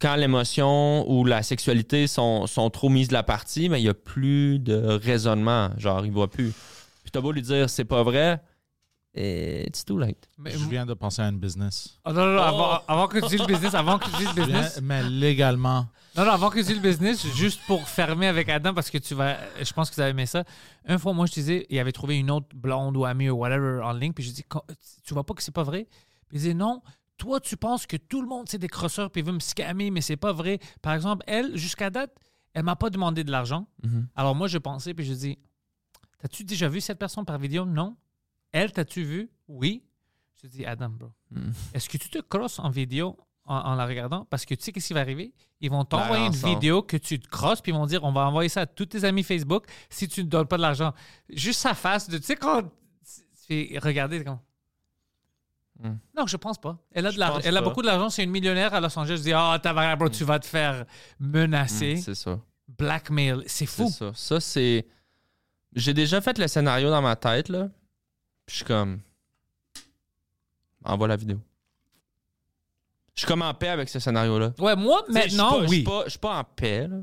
quand l'émotion ou la sexualité sont, sont trop mises de la partie, ben, il n'y a plus de raisonnement. Genre, il ne voit plus. Puis t'as beau lui dire c'est pas vrai, et it's too late. Mais, Je viens de penser à une business. Oh, non, non, non, avant, avant que tu dises le business, avant que tu dises le business, mais légalement. Non, non, avant que tu le business, juste pour fermer avec Adam, parce que tu vas. Je pense que tu as aimé ça. Une fois, moi, je disais, il avait trouvé une autre blonde ou amie ou whatever en ligne, puis je dis, tu vois pas que c'est pas vrai? Puis il disait, non, toi, tu penses que tout le monde, c'est des crosseurs, puis veut me scammer, mais c'est pas vrai. Par exemple, elle, jusqu'à date, elle m'a pas demandé de l'argent. Mhm. Alors moi, je pensais, puis je dis, t'as-tu déjà vu cette personne par vidéo? Non. Elle, t'as-tu vu? Oui. Je dis, Adam, bro, Mhm. est-ce que tu te crosses en vidéo en, en la regardant? Parce que tu sais qu'est-ce qui va arriver? Ils vont t'envoyer une vidéo que tu te crosses, puis ils vont dire, on va envoyer ça à tous tes amis Facebook si tu ne donnes pas de l'argent. Juste sa face de, tu sais, quand tu fais regarder, comme... Hmm. Non, je pense pas. Elle a, de Je l'argent. Elle a beaucoup. C'est une millionnaire à Los Angeles. Je dis, ah, bro, tu vas te faire menacer. Mm, c'est ça. Blackmail. C'est C'est fou. ça. Ça, c'est. J'ai déjà fait le scénario dans ma tête, là. Puis je suis comme. Envoie la vidéo. Je suis comme en paix avec ce scénario-là. Ouais, moi, maintenant, oui. suis pas, je suis pas en paix, là.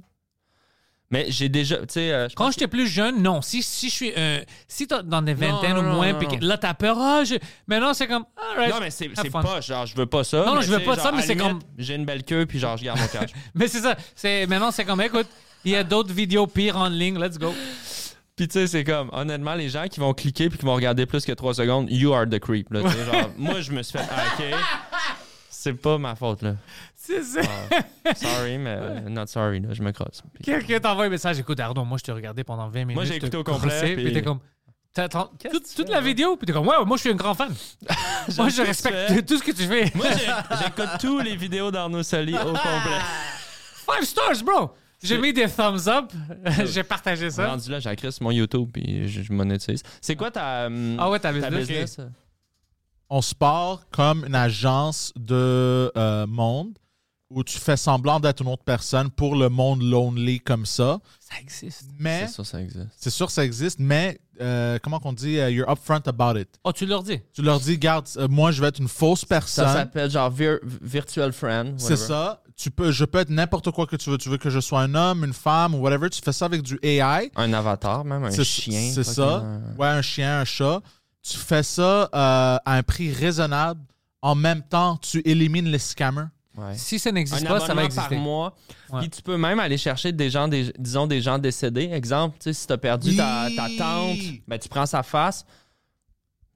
Mais j'ai déjà. Tu sais. euh, Quand j'étais plus jeune, non. Si, si je suis. euh, si t'es dans des vingtaines ou moins, puis là, t'as peur. Ah, je... Maintenant, c'est comme. Non, mais c'est pas genre, je veux pas ça. Non, je veux pas ça, mais c'est comme- J'ai une belle queue, puis genre, je garde mon cash. Mais c'est ça. Maintenant, c'est comme, écoute, il y a d'autres vidéos pires en ligne. Let's go. Puis tu sais, c'est comme, honnêtement, les gens qui vont cliquer puis qui vont regarder plus que 3 secondes, you are the creep. Là, genre, moi, je me suis fait hacker. C'est pas ma faute, là. C'est ça. Ah, sorry, mais not sorry, là, je me crosse. Puis- Quelqu'un t'envoie un message. Écoute, Arnaud, moi, je t'ai regardé pendant 20 minutes. Moi, j'ai écouté au complet, puis- t'es comme. Toute, la vidéo, puis t'es comme, ouais, moi, je suis un grand fan. moi, je respecte tout ce que tu fais. Moi, j'écoute tous les vidéos d'Arnaud Soli au complet. Five stars, bro. J'ai mis des thumbs up. j'ai partagé ça. Rendu là, sur mon YouTube puis je, je monétise. C'est quoi ta, hum, Ah ouais, ta ta business? business? On se part comme une agence de euh, monde où tu fais semblant d'être une autre personne pour le monde lonely comme ça. Ça existe. Mais C'est sûr, ça existe. c'est sûr que ça existe, mais euh, comment qu'on dit, euh, you're upfront about it. Oh, tu leur dis. Tu leur dis, garde, euh, moi je vais être une fausse Ça personne. s'appelle genre vir- Virtual Friend. C'est ça. Tu peux, je peux être n'importe quoi que tu veux. Tu veux que je sois un homme, une femme ou whatever. Tu fais ça avec du AI. Un avatar, même, un C'est- chien. C'est ça. Ouais, un chien, un chat. Tu fais ça euh, à un prix raisonnable. En même temps, tu élimines les scammers? ouais. Si ça n'existe pas, ça va exister. par mois. Ouais. Puis tu peux même aller chercher des gens, des, disons, des gens décédés. Exemple, tu sais, si t'as perdu ta, tante, ben tu prends sa face.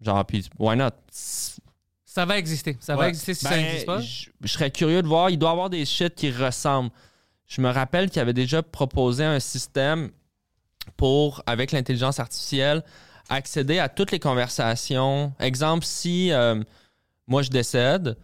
Genre, puis why not? Ça va exister. Ça va exister si ça Ben, n'existe pas. Je je serais curieux de voir. Il doit y avoir des shit qui ressemblent. Je me rappelle qu'il avait déjà proposé un système pour, avec l'intelligence artificielle, accéder à toutes les conversations. Exemple, si euh, moi je décède,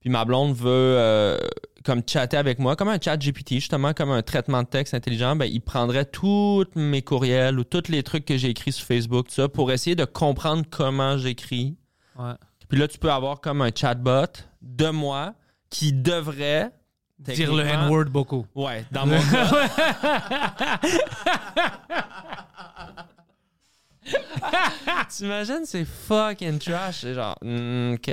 puis ma blonde veut euh, comme chatter avec moi, comme un chat GPT, justement, comme un traitement de texte intelligent, ben, il prendrait tous mes courriels ou tous les trucs que j'ai écrits sur Facebook, tout ça, pour essayer de comprendre comment j'écris. Ouais. Puis là, tu peux avoir comme un chatbot de moi qui devrait. Dire le N-word beaucoup. Ouais, dans mon cas. T'imagines, c'est fucking trash. C'est genre, mm, OK.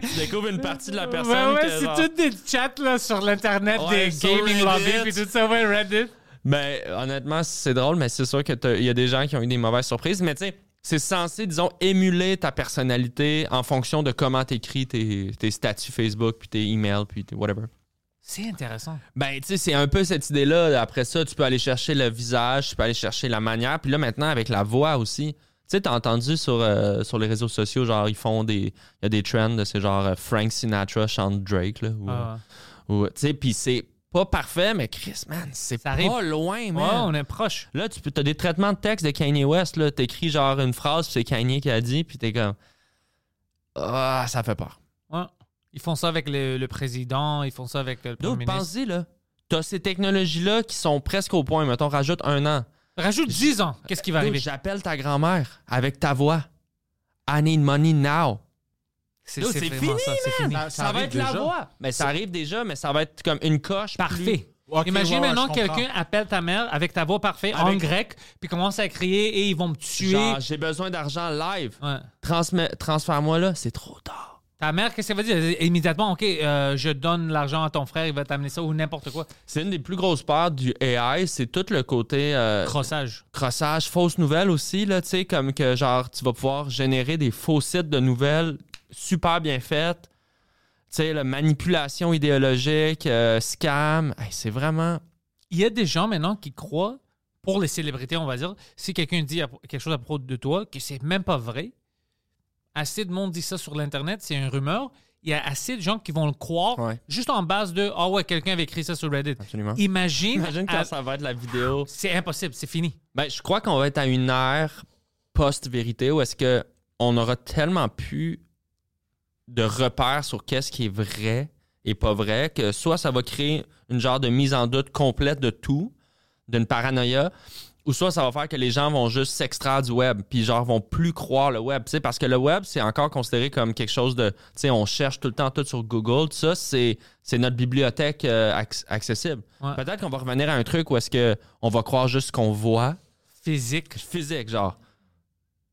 Tu découvres une partie de la personne Ouais, ouais, c'est genre- tous des chats là, sur l'Internet, Ouais, des gaming lobbies, puis tout ça, ouais, Reddit. Ben, honnêtement, c'est drôle, mais c'est sûr qu'il y a des gens qui ont eu des mauvaises surprises. Mais tu sais, c'est censé, disons, émuler ta personnalité en fonction de comment t'écris tes, tes statuts Facebook, puis tes emails, puis tes whatever. C'est intéressant. Ben, tu sais, c'est un peu cette idée-là. Après ça, tu peux aller chercher le visage, tu peux aller chercher la manière. Puis là, maintenant, avec la voix aussi. Tu sais, t'as entendu sur, euh, sur les réseaux sociaux, genre, ils font des. Il y a des trends de c'est genre euh, Frank Sinatra chante Drake, là. Ou, Ah. ou- tu sais, puis c'est pas parfait, mais Chris, man, c'est pas arrive. loin, Ouais, man. on est proche. Là, tu peux, as des traitements de texte de Kanye West, là. T'écris genre une phrase, puis c'est Kanye qui a dit, puis t'es comme. Ah, ça fait peur. Ouais. Ils font ça avec le, le président, ils font ça avec le premier Donc, ministre. pensez, là? T'as ces technologies-là qui sont presque au point. Mettons, rajoute un an. Rajoute 10 ans. Qu'est-ce qui va arriver? J'appelle ta grand-mère avec ta voix. I need money now. C'est fini, ça, fini. Ça- Ça, va être la voix. Mais ça arrive déjà, mais ça va être comme une coche. Parfait. Imagine ouais, maintenant quelqu'un appelle ta mère avec ta voix parfaite en grec, puis commence à crier et ils vont me tuer. J'ai besoin d'argent live. Ouais. Transfère-moi là, c'est trop tard. Ta mère, qu'est-ce qu'elle va dire? Immédiatement, OK, euh, je donne l'argent à ton frère, il va t'amener ça ou n'importe quoi. C'est une des plus grosses peurs du AI, c'est tout le côté euh, Crossage. crossage, fausses nouvelles aussi, là, tu sais, comme que genre, tu vas pouvoir générer des faux sites de nouvelles super bien faites. Tu sais, la manipulation idéologique, euh, scam. Hey, c'est vraiment. Il y a des gens maintenant qui croient, pour les célébrités, on va dire, si quelqu'un dit quelque chose à propos de toi, que c'est même pas vrai, assez de monde dit ça sur l'Internet, c'est une rumeur, il y a assez de gens qui vont le croire Ouais. juste en base de « Ah ouais, quelqu'un avait écrit ça sur Reddit Absolument. ». Imagine, Imagine quand à- ça va être la vidéo. c'est impossible, c'est fini. Ben, je crois qu'on va être à une ère post-vérité où est-ce que on aura tellement plus de repères sur qu'est-ce qui est vrai et pas vrai que soit ça va créer une genre de mise en doute complète de tout, d'une paranoïa, ou soit ça va faire que les gens vont juste s'extraire du web, puis genre vont plus croire le web, tu sais, parce que le web c'est encore considéré comme quelque chose de, tu sais, on cherche tout le temps tout sur Google, tout ça c'est c'est notre bibliothèque euh, acc- accessible. Ouais. Peut-être qu'on va revenir à un truc où est-ce que on va croire juste ce qu'on voit, Physique. physique, genre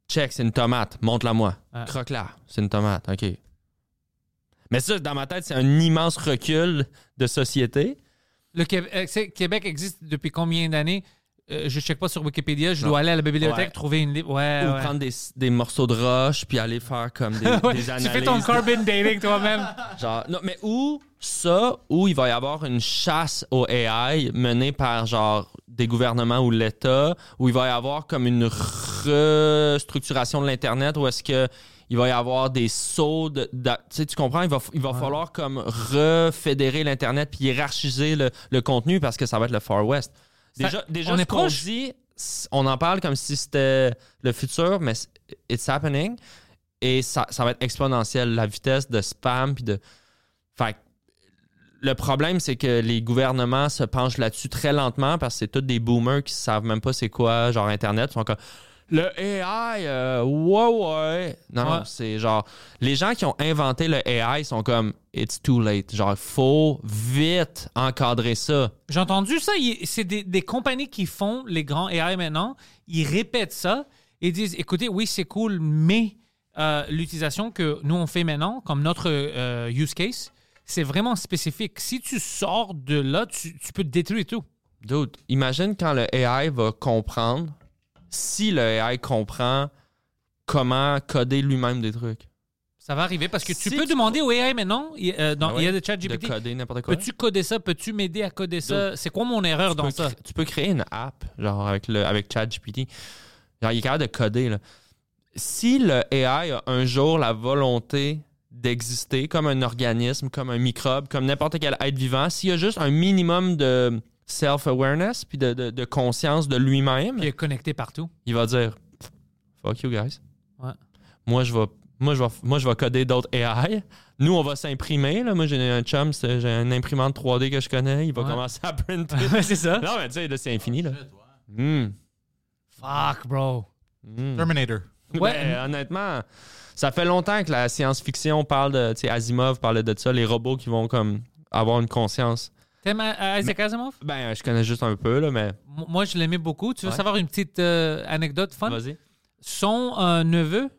check, c'est une tomate, montre-la moi, Ouais. croque-la, c'est une tomate, ok. Mais ça, dans ma tête, c'est un immense recul de société. Le Québec, euh, Québec existe depuis combien d'années? Euh, je ne check pas sur Wikipédia. Je dois aller à la bibliothèque Ouais. trouver une livre. Ouais, Ou ouais. prendre des, des morceaux de roche puis aller faire comme des, Ouais, des tu analyses. fais ton carbon dating toi-même. Genre, non, mais où ça, où il va y avoir une chasse au AI menée par genre des gouvernements ou l'État, où il va y avoir comme une restructuration de l'Internet où est-ce que il va y avoir des sauts de. de- tu comprends? Il va, il va Ouais. falloir comme refédérer l'Internet puis hiérarchiser le, le contenu parce que ça va être le Far West. Ça- Déjà, on est proche. dit, on en parle comme si c'était le futur, mais it's happening. Et ça, ça va être exponentiel, la vitesse de spam puis de. Fait le problème, c'est que les gouvernements se penchent là-dessus très lentement parce que c'est tous des boomers qui savent même pas c'est quoi, genre Internet. Ils sont comme le AI, euh, ouais, ouais. Non, Ouais. c'est genre. Les gens qui ont inventé le AI sont comme it's too late. Genre, faut vite encadrer ça. J'ai entendu ça. C'est des, des compagnies qui font les grands AI maintenant. Ils répètent ça et disent écoutez, oui, c'est cool, mais euh, l'utilisation que nous on fait maintenant, comme notre euh, use case, c'est vraiment spécifique. Si tu sors de là, tu, tu peux détruire tout. Dude, imagine quand le AI va comprendre, si le AI comprend comment coder lui-même des trucs. Ça va arriver parce que tu Si peux tu- demander au AI maintenant. il- euh, dans, Ah ouais? Il y a des chat De GPT. coder n'importe quoi. Peux-tu coder ça? Peux-tu m'aider à coder ça? C'est quoi mon erreur tu dans ça? tu peux créer une app, genre avec, le, avec ChatGPT. Genre, il est capable de coder. Là. Si le AI a un jour la volonté d'exister comme un organisme, comme un microbe, comme n'importe quel être vivant, s'il y a juste un minimum de self-awareness puis de, de- de conscience de lui-même, Qui est connecté partout. il va dire Fuck you guys. Ouais. Moi, je vais. Moi je, vais, moi, je vais coder d'autres AI. Nous, on va s'imprimer. Là. Moi, j'ai un chum, j'ai une imprimante 3D que je connais. Il va Ouais. commencer à printer. c'est ça. Non, mais tu sais, là, c'est infini, là. Hmm. Fuck, bro. Hmm. Terminator. Ouais. Ben, honnêtement, ça fait longtemps que la science-fiction parle de. Tu sais, Asimov parlait de ça, les robots qui vont comme avoir une conscience. T'aimes euh, Isaac Asimov? Ben, je connais juste un peu, là, mais. Moi, je l'aimais beaucoup. Tu veux Ouais. savoir une petite euh, anecdote fun? Vas-y. Son euh, neveu,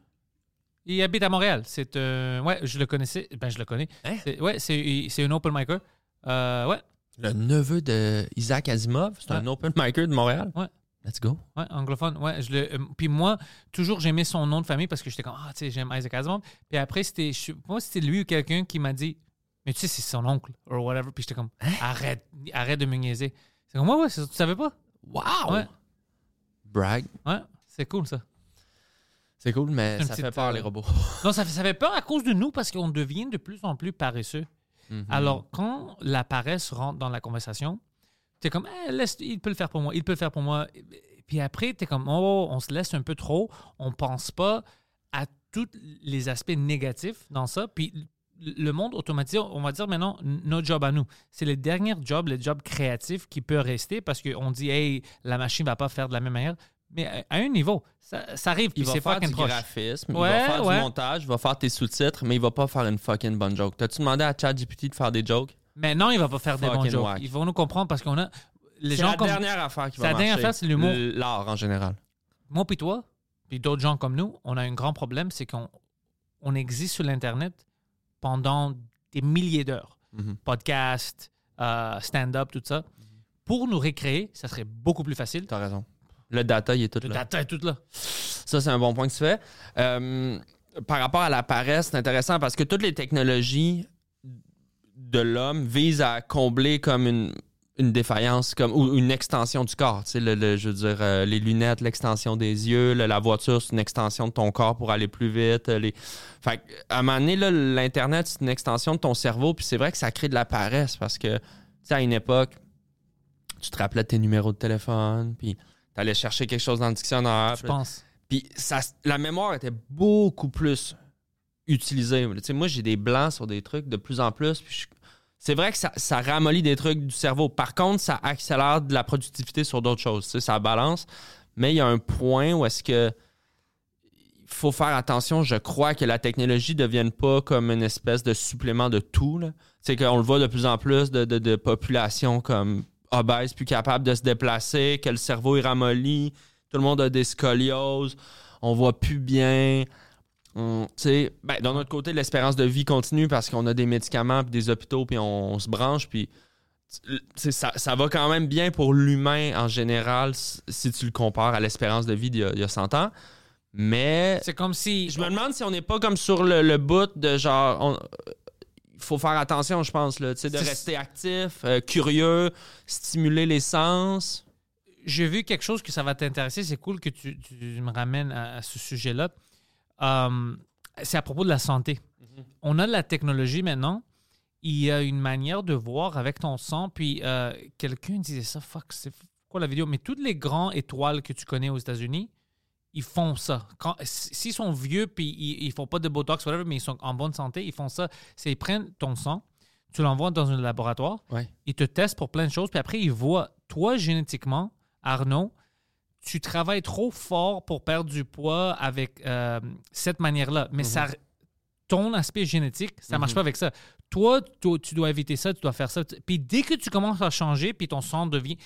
il habite à Montréal. C'est euh, ouais, je le connaissais. Ben, je le connais. Hein? C'est- Ouais, c'est c'est un open micer. Euh, ouais, Le neveu de Isaac Asimov, c'est un open micer de Montréal? Ouais. Let's go. ouais, anglophone. Ouais, je le. euh, puis moi, toujours j'aimais son nom de famille parce que j'étais comme ah, tu sais, j'aime Isaac Asimov. Puis après, c'était, je moi, c'était lui ou quelqu'un qui m'a dit, mais tu sais, c'est son oncle or whatever. Puis j'étais comme Hein? arrête, arrête de me niaiser. C'est comme ouais, ouais, tu savais pas? Wow! Ouais, Brag. ouais, c'est cool ça. C'est cool, mais ça fait peur, euh, les robots. Non, ça fait, ça fait peur à cause de nous parce qu'on devient de plus en plus paresseux. Mhm. Alors, quand la paresse rentre dans la conversation, tu es comme, Eh, laisse, il peut le faire pour moi, il peut le faire pour moi. Puis après, tu es comme, oh, on se laisse un peu trop, on pense pas à tous les aspects négatifs dans ça. Puis le monde automatisé, on va dire maintenant, notre job à nous, c'est le dernier job, le job créatif qui peut rester parce qu'on dit, hey, la machine va pas faire de la même manière. Mais à- un niveau, ça, ça arrive, il va faire du proche. graphisme, il va faire ouais. du montage, il va faire tes sous-titres, mais il va pas faire une fucking bonne joke. T'as-tu demandé à ChatGPT de faire des jokes? Mais non, il va pas faire des Fucking jokes. whack. Ils vont nous comprendre parce qu'on a. Les C'est gens la comme dernière affaire qui va la marcher. dernière affaire, c'est l'humour. L'art en général. moi puis toi, puis d'autres gens comme nous, on a un grand problème, c'est qu'on on existe sur l'Internet pendant des milliers d'heures. Mhm. Podcast, euh, stand-up, tout ça. Pour nous récréer, ça serait beaucoup plus facile. T'as raison. Le data, il est tout Le là. data est tout là. Ça, c'est un bon point que tu fais. Euh, par rapport à la paresse, c'est intéressant parce que toutes les technologies de l'homme visent à combler comme une, une défaillance comme, ou une extension du corps. Tu sais, le, le- je veux dire, euh, les lunettes, l'extension des yeux, le- la voiture, c'est une extension de ton corps pour aller plus vite. euh, Les... Fait à un moment donné, là, l'Internet, c'est une extension de ton cerveau. Puis c'est vrai que ça crée de la paresse parce que, tu sais, à une époque, tu te rappelais tes numéros de téléphone, puis tu allais chercher quelque chose dans le dictionnaire. Je pense. puis ça, la mémoire était beaucoup plus utilisée. Tu sais, moi, j'ai des blancs sur des trucs de plus en plus. puis je- c'est vrai que ça, ça ramollit des trucs du cerveau. Par contre, ça accélère de la productivité sur d'autres choses. Ça balance. Mais il y a un point où est-ce que il faut faire attention, je crois, que la technologie ne devienne pas comme une espèce de supplément de tout. sais, qu'on le voit de plus en plus de, de, de populations comme obèses, plus capables de se déplacer, que le cerveau est ramolli, tout le monde a des scolioses, on voit plus bien. On- ben, d'un autre côté, l'espérance de vie continue parce qu'on a des médicaments puis des hôpitaux puis on, on se branche puis ça, ça va quand même bien pour l'humain en général si tu le compares à l'espérance de vie d'il y, a- il y a 100 ans. Mais C'est comme si. je me demande si on n'est pas comme sur le, le bout de genre. on- il faut faire attention, je pense, là, de rester actif, euh, curieux, stimuler les sens. J'ai vu quelque chose que ça va t'intéresser. C'est cool que tu, tu me ramènes à, à ce sujet-là. Euh, c'est à propos de la santé. On a de la technologie maintenant. Il y a une manière de voir avec ton sang. Puis euh, quelqu'un disait ça, fuck, c'est quoi la vidéo? Mais toutes les grands étoiles que tu connais aux États-Unis, ils font ça. S'ils sont vieux puis ils, ils font pas de botox, whatever, mais ils sont en bonne santé, ils font ça. C'est ils prennent ton sang, tu l'envoies dans un laboratoire, Ouais. ils te testent pour plein de choses, puis après ils voient, toi génétiquement, Arnaud, tu travailles trop fort pour perdre du poids avec euh, cette manière-là. Mais ça, ton aspect génétique, ça marche pas avec ça. Toi, toi, tu dois éviter ça, tu dois faire ça. Puis dès que tu commences à changer, puis ton sang devient,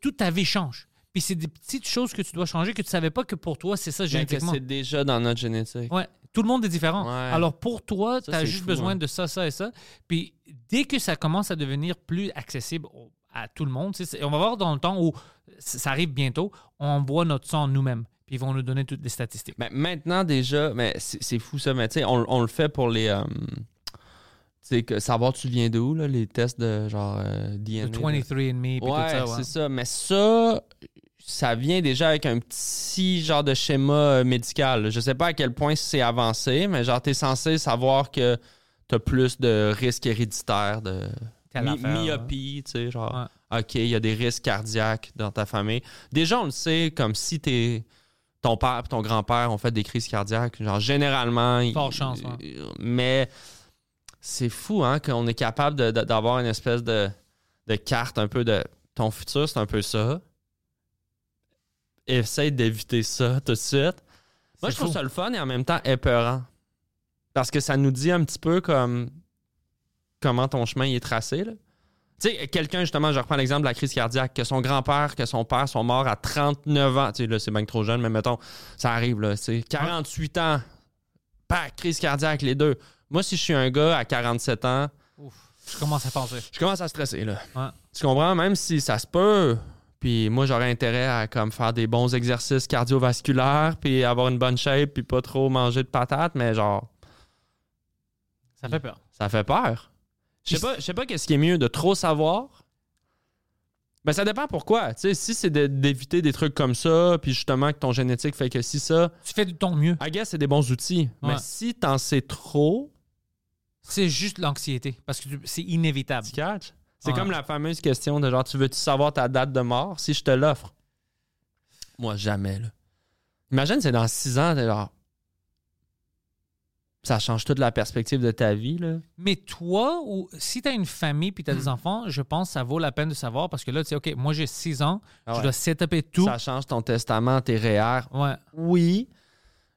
toute ta vie change. Puis c'est des petites choses que tu dois changer que tu savais pas que pour toi c'est ça génétiquement. c'est déjà dans notre génétique. Ouais, tout le monde est différent. Ouais. Alors pour toi, tu as juste fou, besoin hein. de ça, ça et ça. Puis dès que ça commence à devenir plus accessible au- à tout le monde, c'est- on va voir dans le temps où ça arrive bientôt, on voit notre sang nous-mêmes. Puis ils vont nous donner toutes les statistiques. Mais maintenant, déjà, mais c'est c'est fou ça, mais tu sais, on, on le fait pour les. euh, tu sais, que savoir tu viens d'où, là, les tests de genre euh, DNA. Le là. 23andMe, puis Ouais, tout ça. ouais. c'est ça. Mais ça, ça vient déjà avec un petit genre de schéma euh, médical. Je sais pas à quel point c'est avancé, mais genre, t'es censé savoir que t'as plus de risques héréditaires de Affaire, myopie, tu sais, genre, OK, il y a des risques cardiaques dans ta famille. Déjà, on le sait, comme si t'es... Ton père et ton grand-père ont fait des crises cardiaques. Genre, généralement... Fort chance, ouais. Mais c'est fou, hein, qu'on est capable d'avoir une espèce de, de carte un peu de... Ton futur, c'est un peu ça. Essaye d'éviter ça tout de suite. Moi, je trouve ça le fun et en même temps épeurant. Parce que ça nous dit un petit peu comme comment ton chemin est tracé. là. Tu sais, quelqu'un, justement, je reprends l'exemple de la crise cardiaque, que son grand-père, que son père sont morts à 39 ans. Tu sais, là, c'est bien trop jeune, mais mettons, ça arrive, là, tu sais, 48 ans, pas crise cardiaque, les deux. Moi, si je suis un gars à 47 ans, Ouf, je commence à penser. je commence à stresser, là. Ouais. Tu comprends? Même si ça se peut, puis moi, j'aurais intérêt à comme faire des bons exercices cardiovasculaires, puis avoir une bonne shape, puis pas trop manger de patates, mais genre, Ça fait peur. ça fait peur. Je sais pas, je sais pas qu'est-ce qui est mieux de trop savoir. Ben ça dépend pourquoi. Tu sais, si c'est de- d'éviter des trucs comme ça, puis justement que ton génétique fait que si ça, Tu fais de ton mieux. I guess c'est des bons outils. Ouais. Mais si t'en sais trop, C'est juste l'anxiété parce que tu- c'est inévitable. tu catches? C'est Ouais. comme la fameuse question de genre, tu veux-tu savoir ta date de mort si je te l'offre? Moi, jamais, là. Imagine, c'est dans six ans, t'es genre. Ça change toute la perspective de ta vie, là. Mais toi, ou si tu as une famille puis tu as Hmm. des enfants, je pense que ça vaut la peine de savoir parce que là, tu sais, OK, moi j'ai 6 ans, Ah je dois setuper tout. Ça change ton testament, tes REER. Ouais. Oui.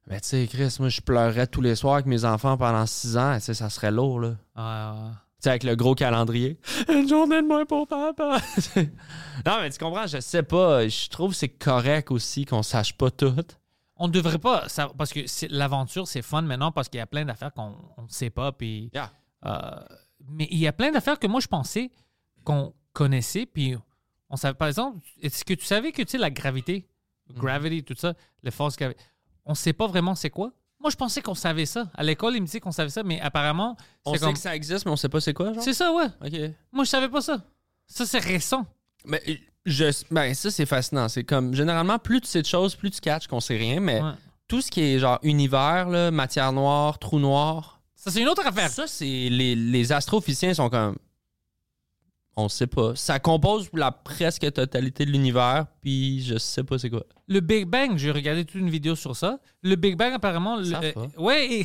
Mais tu sais, Chris, moi, je pleurais tous les soirs avec mes enfants pendant six ans. Tu sais, ça serait lourd, là. Ouais, ouais. Tu sais, avec le gros calendrier. Une journée de moins pour papa. non, mais tu comprends, je sais pas. Je trouve que c'est correct aussi qu'on sache pas tout. On ne devrait pas, ça- parce que l'aventure, c'est fun maintenant parce qu'il y a plein d'affaires qu'on ne sait pas. Puis, Yeah. euh, mais il y a plein d'affaires que moi, je pensais qu'on connaissait. Puis, on savait, par exemple, est-ce que tu savais que tu sais, la gravité, Mm-hmm. gravity, tout ça, les forces gravité, on ne sait pas vraiment c'est quoi? Moi, je pensais qu'on savait ça. À l'école, ils me disaient qu'on savait ça, mais apparemment, On c'est sait comme. que ça existe, mais on sait pas c'est quoi, genre? C'est ça, ouais. OK. Moi, je savais pas ça. Ça, c'est récent. Mais je, ben, ça, c'est fascinant. C'est comme, généralement, plus tu sais de choses, plus tu catches qu'on sait rien. Mais Ouais. tout ce qui est genre univers, là, matière noire, trou noir, Ça, c'est une autre affaire. Ça, c'est. Les, les astrophysiciens sont comme. On sait pas. Ça compose la presque totalité de l'univers, puis je sais pas c'est quoi. Le Big Bang, j'ai regardé toute une vidéo sur ça. Le Big Bang, apparemment. le- Ça euh, va. ouais, et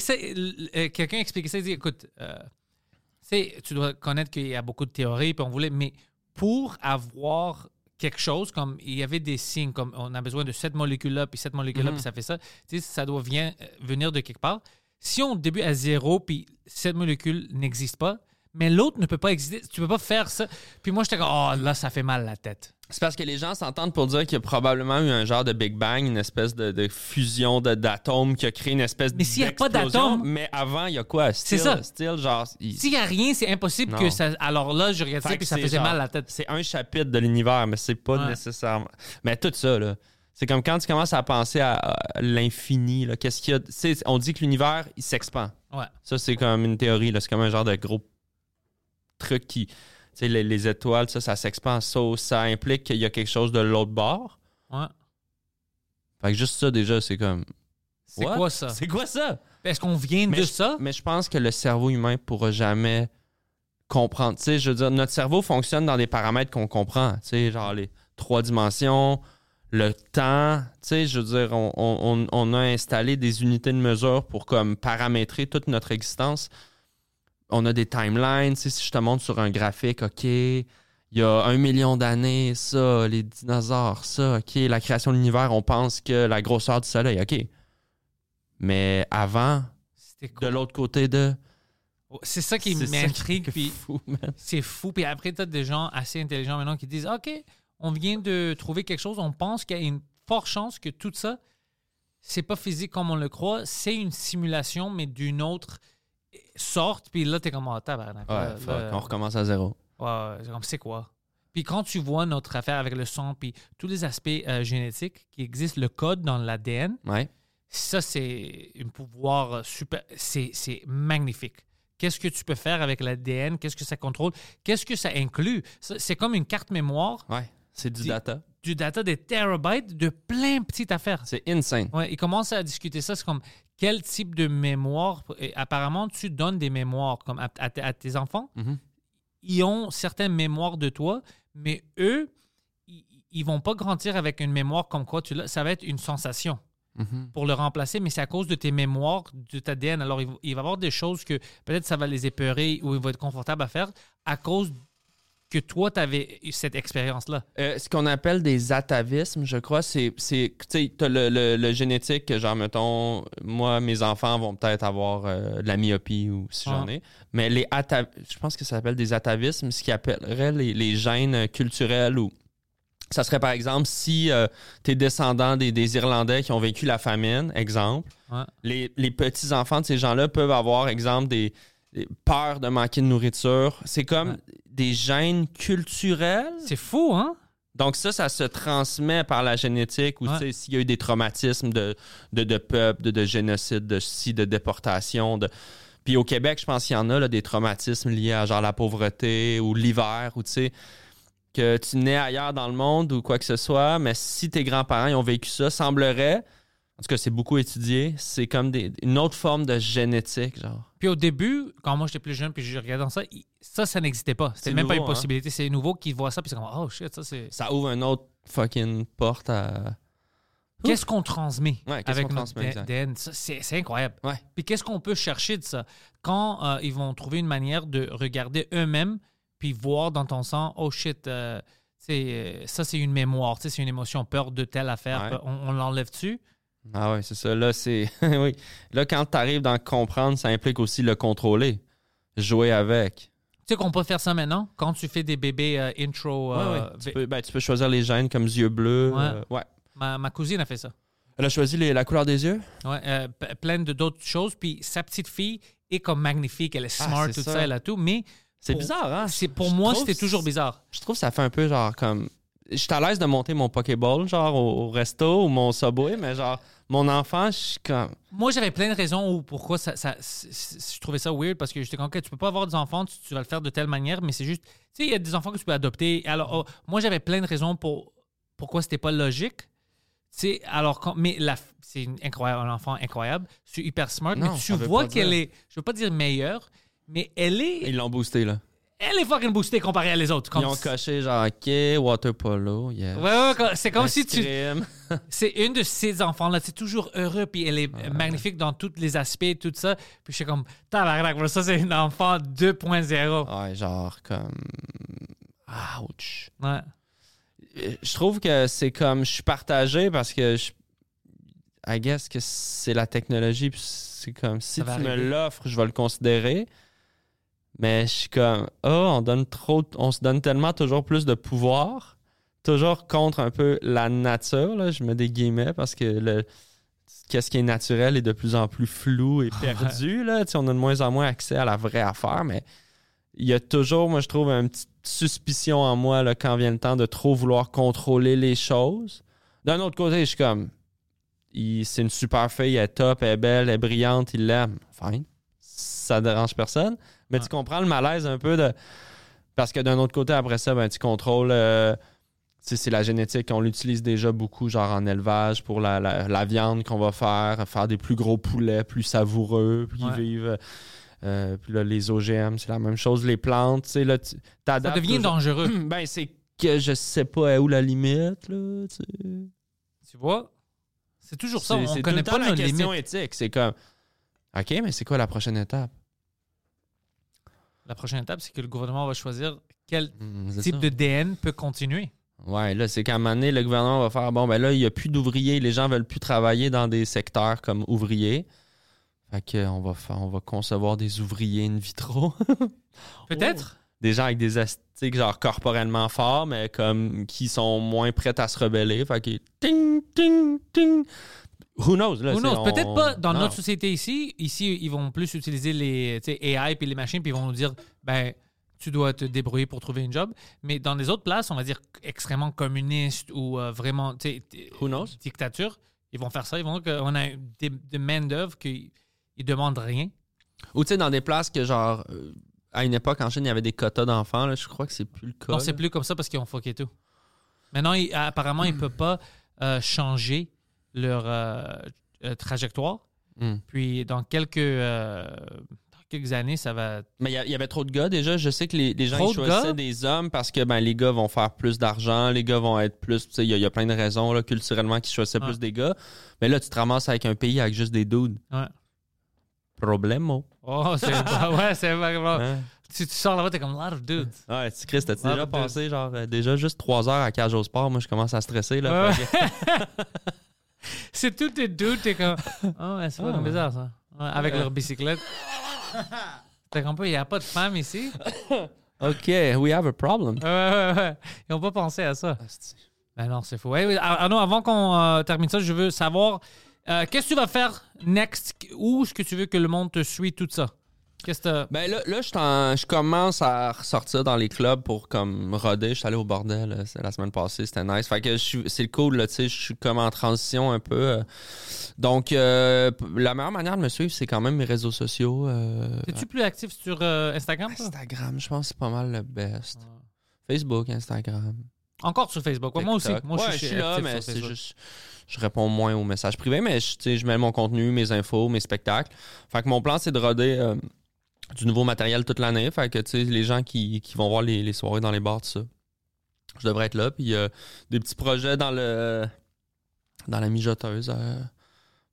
euh, quelqu'un expliquait ça. Il dit écoute, euh, tu dois connaître qu'il y a beaucoup de théories, puis on voulait. Mais pour avoir quelque chose, comme il y avait des signes, comme on a besoin de cette molécule-là, puis cette molécule-là, Mhm. puis ça fait ça, tu sais, ça doit euh, venir de quelque part. Si on débute à zéro, puis cette molécule n'existe pas, mais l'autre ne peut pas exister, tu peux pas faire ça. Puis moi, j'étais comme, oh là, ça fait mal la tête. C'est parce que les gens s'entendent pour dire qu'il y a probablement eu un genre de Big Bang, une espèce de, de fusion de- d'atomes qui a créé une espèce Mais s'il y a pas d'atomes- Mais avant, il y a quoi? C'est ça. Still, genre. il- S'il n'y a rien, c'est impossible Non. que ça. Alors là, je regarde Fait ça, puis ça faisait genre- mal la tête. C'est un chapitre de l'univers, mais c'est pas Ouais. nécessairement. Mais tout ça, là. C'est comme quand tu commences à penser à, à l'infini, là. Qu'est-ce qu'il y a? on dit que l'univers, il s'expand. Ouais. Ça, c'est comme une théorie, là. C'est comme un genre de gros truc qui. Tu sais, les, les étoiles, ça, ça s'expand. Ça, ça implique qu'il y a quelque chose de l'autre bord. Ouais. Fait que juste ça, déjà, c'est comme. C'est quoi ça? C'est quoi ça? Est-ce qu'on vient Mais de je- ça? Mais je pense que le cerveau humain pourra jamais comprendre. Tu sais, je veux dire, notre cerveau fonctionne dans des paramètres qu'on comprend. Tu sais, genre les trois dimensions, le temps. Tu sais, je veux dire, on- on a installé des unités de mesure pour comme paramétrer toute notre existence. On a des timelines. Si je te montre sur un graphique, OK, il y a un million d'années, ça, les dinosaures, ça, OK, la création de l'univers, on pense que la grosseur du soleil, OK. Mais avant, de l'autre côté de. C'est ça qui C'est ça m'intrigue. qui est Puis c'est fou. Puis après, tu as des gens assez intelligents maintenant qui disent OK, on vient de trouver quelque chose. On pense qu'il y a une forte chance que tout ça, c'est pas physique comme on le croit. C'est une simulation, mais d'une autre sorte. Puis là, tu es comme tabarnak. Ouais, Là, fuck, là, on recommence à zéro. Ouais, c'est comme c'est quoi? Puis quand tu vois notre affaire avec le sang, puis tous les aspects euh, génétiques qui existent, le code dans l'ADN, Ouais. ça, c'est un pouvoir euh, super. C'est c'est magnifique. Qu'est-ce que tu peux faire avec l'ADN? Qu'est-ce que ça contrôle? Qu'est-ce que ça inclut? C'est comme une carte mémoire, Ouais. C'est du data. du data des terabytes de plein de petites affaires. C'est insane. Ouais, ils commencent à discuter ça. C'est comme quel type de mémoire. Et apparemment, tu donnes des mémoires comme à, à tes- à tes enfants. Mhm. Ils ont certaines mémoires de toi, mais eux, ils, ils vont pas grandir avec une mémoire comme quoi tu l'as. Ça va être une sensation Mhm. pour le remplacer, mais c'est à cause de tes mémoires, de ta ADN. Alors, il, va- y avoir des choses que peut-être ça va les épeurer ou il va être confortable à faire à cause que toi, tu avais cette expérience-là? Euh, ce qu'on appelle des atavismes, je crois, c'est. tu sais, t'as le, le- le génétique, que genre, mettons, moi, mes enfants vont peut-être avoir euh, de la myopie ou si j'en Ah. ai. Mais les ata- je pense que ça s'appelle des atavismes, ce qui appellerait les, les gènes culturels ou. Ça serait par exemple si tu es descendant des, des Irlandais qui ont vécu la famine, exemple. Ouais. Les, les petits-enfants de ces gens-là peuvent avoir, exemple, des, des peurs de manquer de nourriture. C'est comme Ouais. des gènes culturels. C'est fou, hein? Donc ça, ça se transmet par la génétique ou Ouais. s'il y a eu des traumatismes de, de, de peuple, de, de génocide, de si, de déportation. De... Puis au Québec, je pense qu'il y en a là, des traumatismes liés à genre la pauvreté ou l'hiver ou tu sais que tu nais ailleurs dans le monde ou quoi que ce soit, mais si tes grands-parents ont vécu ça, semblerait, en tout cas c'est beaucoup étudié, c'est comme des- une autre forme de génétique, genre. Puis au début, quand moi j'étais plus jeune, puis je regardais ça, ça, ça n'existait pas. C'était même pas une hein? possibilité. C'est nouveau qu'ils voient ça, puis c'est comme, oh shit, ça c'est. Ça ouvre une autre fucking porte à... Qu'est-ce qu'on transmet Ouais, avec qu'on notre transmet, C'est incroyable. Ouais. Puis qu'est-ce qu'on peut chercher de ça? Quand euh, ils vont trouver une manière de regarder eux-mêmes, puis voir dans ton sang, oh shit, euh, euh, ça c'est une mémoire, c'est une émotion, peur de telle affaire, Ouais. on, on l'enlève-tu? Ah ouais, c'est ça. Là, c'est. oui. Là, quand tu arrives dans comprendre, ça implique aussi le contrôler. Jouer avec. Tu sais qu'on peut faire ça maintenant? Quand tu fais des bébés euh, intro, euh, ouais. Tu, peux, ben, tu peux choisir les gènes comme yeux bleus. Ouais. euh, ouais. ma, ma cousine a fait ça. Elle a choisi les- la couleur des yeux? P- plein d'autres choses. Puis sa petite fille est comme magnifique, elle est Ah, smart, c'est tout ça. ça. elle a tout. Mais C'est bizarre, hein? c'est pour Je moi, c'était toujours bizarre. Je trouve que ça fait un peu genre comme. Je suis à l'aise de monter mon Pokéball, genre au, au resto ou mon Subway, mais genre, mon enfant, je suis comme. Moi, j'avais plein de raisons où pourquoi ça, je trouvais ça weird parce que j'étais comme, OK, tu peux pas avoir des enfants, tu, tu vas le faire de telle manière, mais c'est juste, tu sais, il y a des enfants que tu peux adopter. Alors, oh, moi, j'avais plein de raisons pour pourquoi c'était pas logique. Tu sais, alors, quand- mais c'est incroyable, un enfant incroyable, c'est hyper smart, Non, mais tu vois qu'elle est, je veux pas dire meilleure, mais elle est, Ils l'ont boosté, là. Elle est fucking boostée comparée à les autres. Comme Ils ont coché, genre, OK, water polo, yeah. Ouais, ouais, c'est comme si tu, c'est une de ces enfants-là, c'est toujours heureux, puis elle est magnifique dans tous les aspects, tout ça. Puis je suis comme, tabarnak, ça c'est un enfant 2.0. Ouais, genre, comme. Ouch. Ouais. je trouve que c'est comme je suis partagé parce que je I guess que c'est la technologie puis c'est comme si tu me l'offres je vais le considérer mais je suis comme oh on donne trop on se donne tellement toujours plus de pouvoir toujours contre un peu la nature là, je mets des guillemets parce que le qu'est-ce qui est naturel est de plus en plus flou et perdu là on a de moins en moins accès à la vraie affaire mais il y a toujours, moi, je trouve, une petite suspicion en moi là, quand vient le temps de trop vouloir contrôler les choses. D'un autre côté, je suis comme, il- c'est une super fille, elle est top, elle est belle, elle est brillante, il l'aime. Fine. Ça dérange personne. Mais tu comprends le malaise un peu de. Parce que d'un autre côté, après ça, ben, tu contrôles. euh, c'est la génétique. On l'utilise déjà beaucoup, genre en élevage, pour la, la- la viande qu'on va faire, faire des plus gros poulets, plus savoureux, puis vivent. euh, puis là, les OGM, c'est la même chose. Les plantes, tu sais, là, tu Ça devient dangereux. Ben, c'est que je sais pas où la limite, là, tu vois? C'est toujours ça. On tout connaît pas la question éthique. C'est comme, OK, mais c'est quoi la prochaine étape? La prochaine étape, c'est que le gouvernement va choisir quel c'est type ça. de DN peut continuer. Ouais, là, c'est qu'à un moment donné, le gouvernement va faire bon, ben là, il n'y a plus d'ouvriers, les gens veulent plus travailler dans des secteurs comme ouvriers. Fait que on va faire, on va concevoir des ouvriers in vitro. Peut-être. des gens avec des astiques, genre corporellement forts, mais comme qui sont moins prêts à se rebeller. Fait que ting, ting, ting. Who knows? Là, on- peut-être pas dans non. notre société ici. Ici, ils vont plus utiliser les AI puis les machines, puis ils vont nous dire, ben, tu dois te débrouiller pour trouver une job. Mais dans les autres places, on va dire extrêmement communistes ou euh, vraiment, Who knows? dictature, ils vont faire ça. Ils vont dire qu'on a des, des main-d'œuvre qui ils demandent rien. Ou tu sais, dans des places que genre. euh, à une époque, en Chine, il y avait des quotas d'enfants. là. Je crois que c'est plus le cas. Non, c'est là. plus comme ça parce qu'ils ont fucké tout. Maintenant, apparemment, ils ne peuvent pas euh, changer leur euh, euh, trajectoire. Hmm. Puis dans quelques, euh, dans quelques années, ça va. Mais il y avait trop de gars déjà. Je sais que les, les gens ils choisissaient des hommes parce que ben, les gars vont faire plus d'argent, les gars vont être plus. Il y, a- il y a plein de raisons là, culturellement qui choisissaient plus des gars. Mais là, tu te ramasses avec un pays avec juste des dudes. Ouais. Problemo. Oh, c'est ouais, c'est vraiment. Hein? Tu, tu sors là-bas, t'es comme lot of dudes. Ouais, tu Chris, t'as-tu déjà passé genre euh, déjà juste trois heures à cage au sport? Moi, je commence à stresser. Là, Ouais. C'est tous tes dudes, t'es comme. Oh, c'est pas Ah. bizarre ça. Avec Ouais. leur bicyclette. T'es comme pas, il n'y a pas de femmes ici. OK, we have a problem. Ouais, ouais, ouais. Ils n'ont pas pensé à ça. Ben non, c'est fou. Ouais, ouais, Ar- Arnaud, avant qu'on euh, termine ça, je veux savoir euh, qu'est-ce que tu vas faire next? Où est-ce que tu veux que le monde te suit, tout ça? Qu'est-ce que t'as- Ben là, là je, commence à ressortir dans les clubs pour comme roder. Je suis allé au bordel euh, la semaine passée, c'était nice. Fait que c'est le cool, là, tu sais, je suis comme en transition un peu. euh. Donc, euh, la meilleure manière de me suivre, c'est quand même mes réseaux sociaux. euh, Es-tu plus actif sur Instagram? Instagram, je pense que c'est pas mal le best. Facebook, Instagram. Encore sur Facebook. Ouais, moi aussi. Moi, Ouais, je suis, là, mais c'est juste. Je réponds moins aux messages privés, mais je, je mets mon contenu, mes infos, mes spectacles. Fait que mon plan, c'est de roder du nouveau matériel toute l'année. Fait que, tu sais, les gens qui, qui vont voir les, les soirées dans les bars, tout ça, je devrais être là. Puis euh, des petits projets dans le dans la mijoteuse. euh,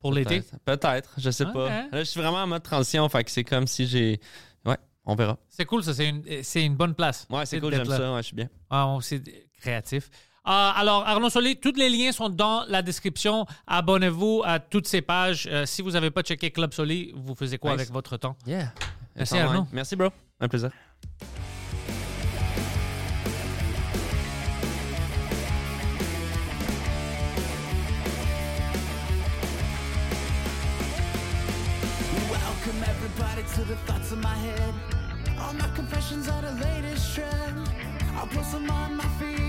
Pour l'été? peut-être. Peut-être, je sais pas. Là, je suis vraiment en mode transition. Fait que c'est comme si j'ai. Ouais, on verra. C'est cool, ça. C'est une, c'est une bonne place. Ouais, c'est cool, j'aime ça. Ouais, je suis bien. Ah, on- c'est créatif. Ah, alors, Arnaud Solé, tous les liens sont dans la description. Abonnez-vous à toutes ces pages. Euh, si vous n'avez pas checké Club Solé, vous faisiez quoi Nice. avec votre temps? Yeah. Merci, Attends, ouais. Arnaud. Merci, bro. Un plaisir. Welcome everybody to the thoughts in my head. All my confessions are the latest trend. I'll post them on my feed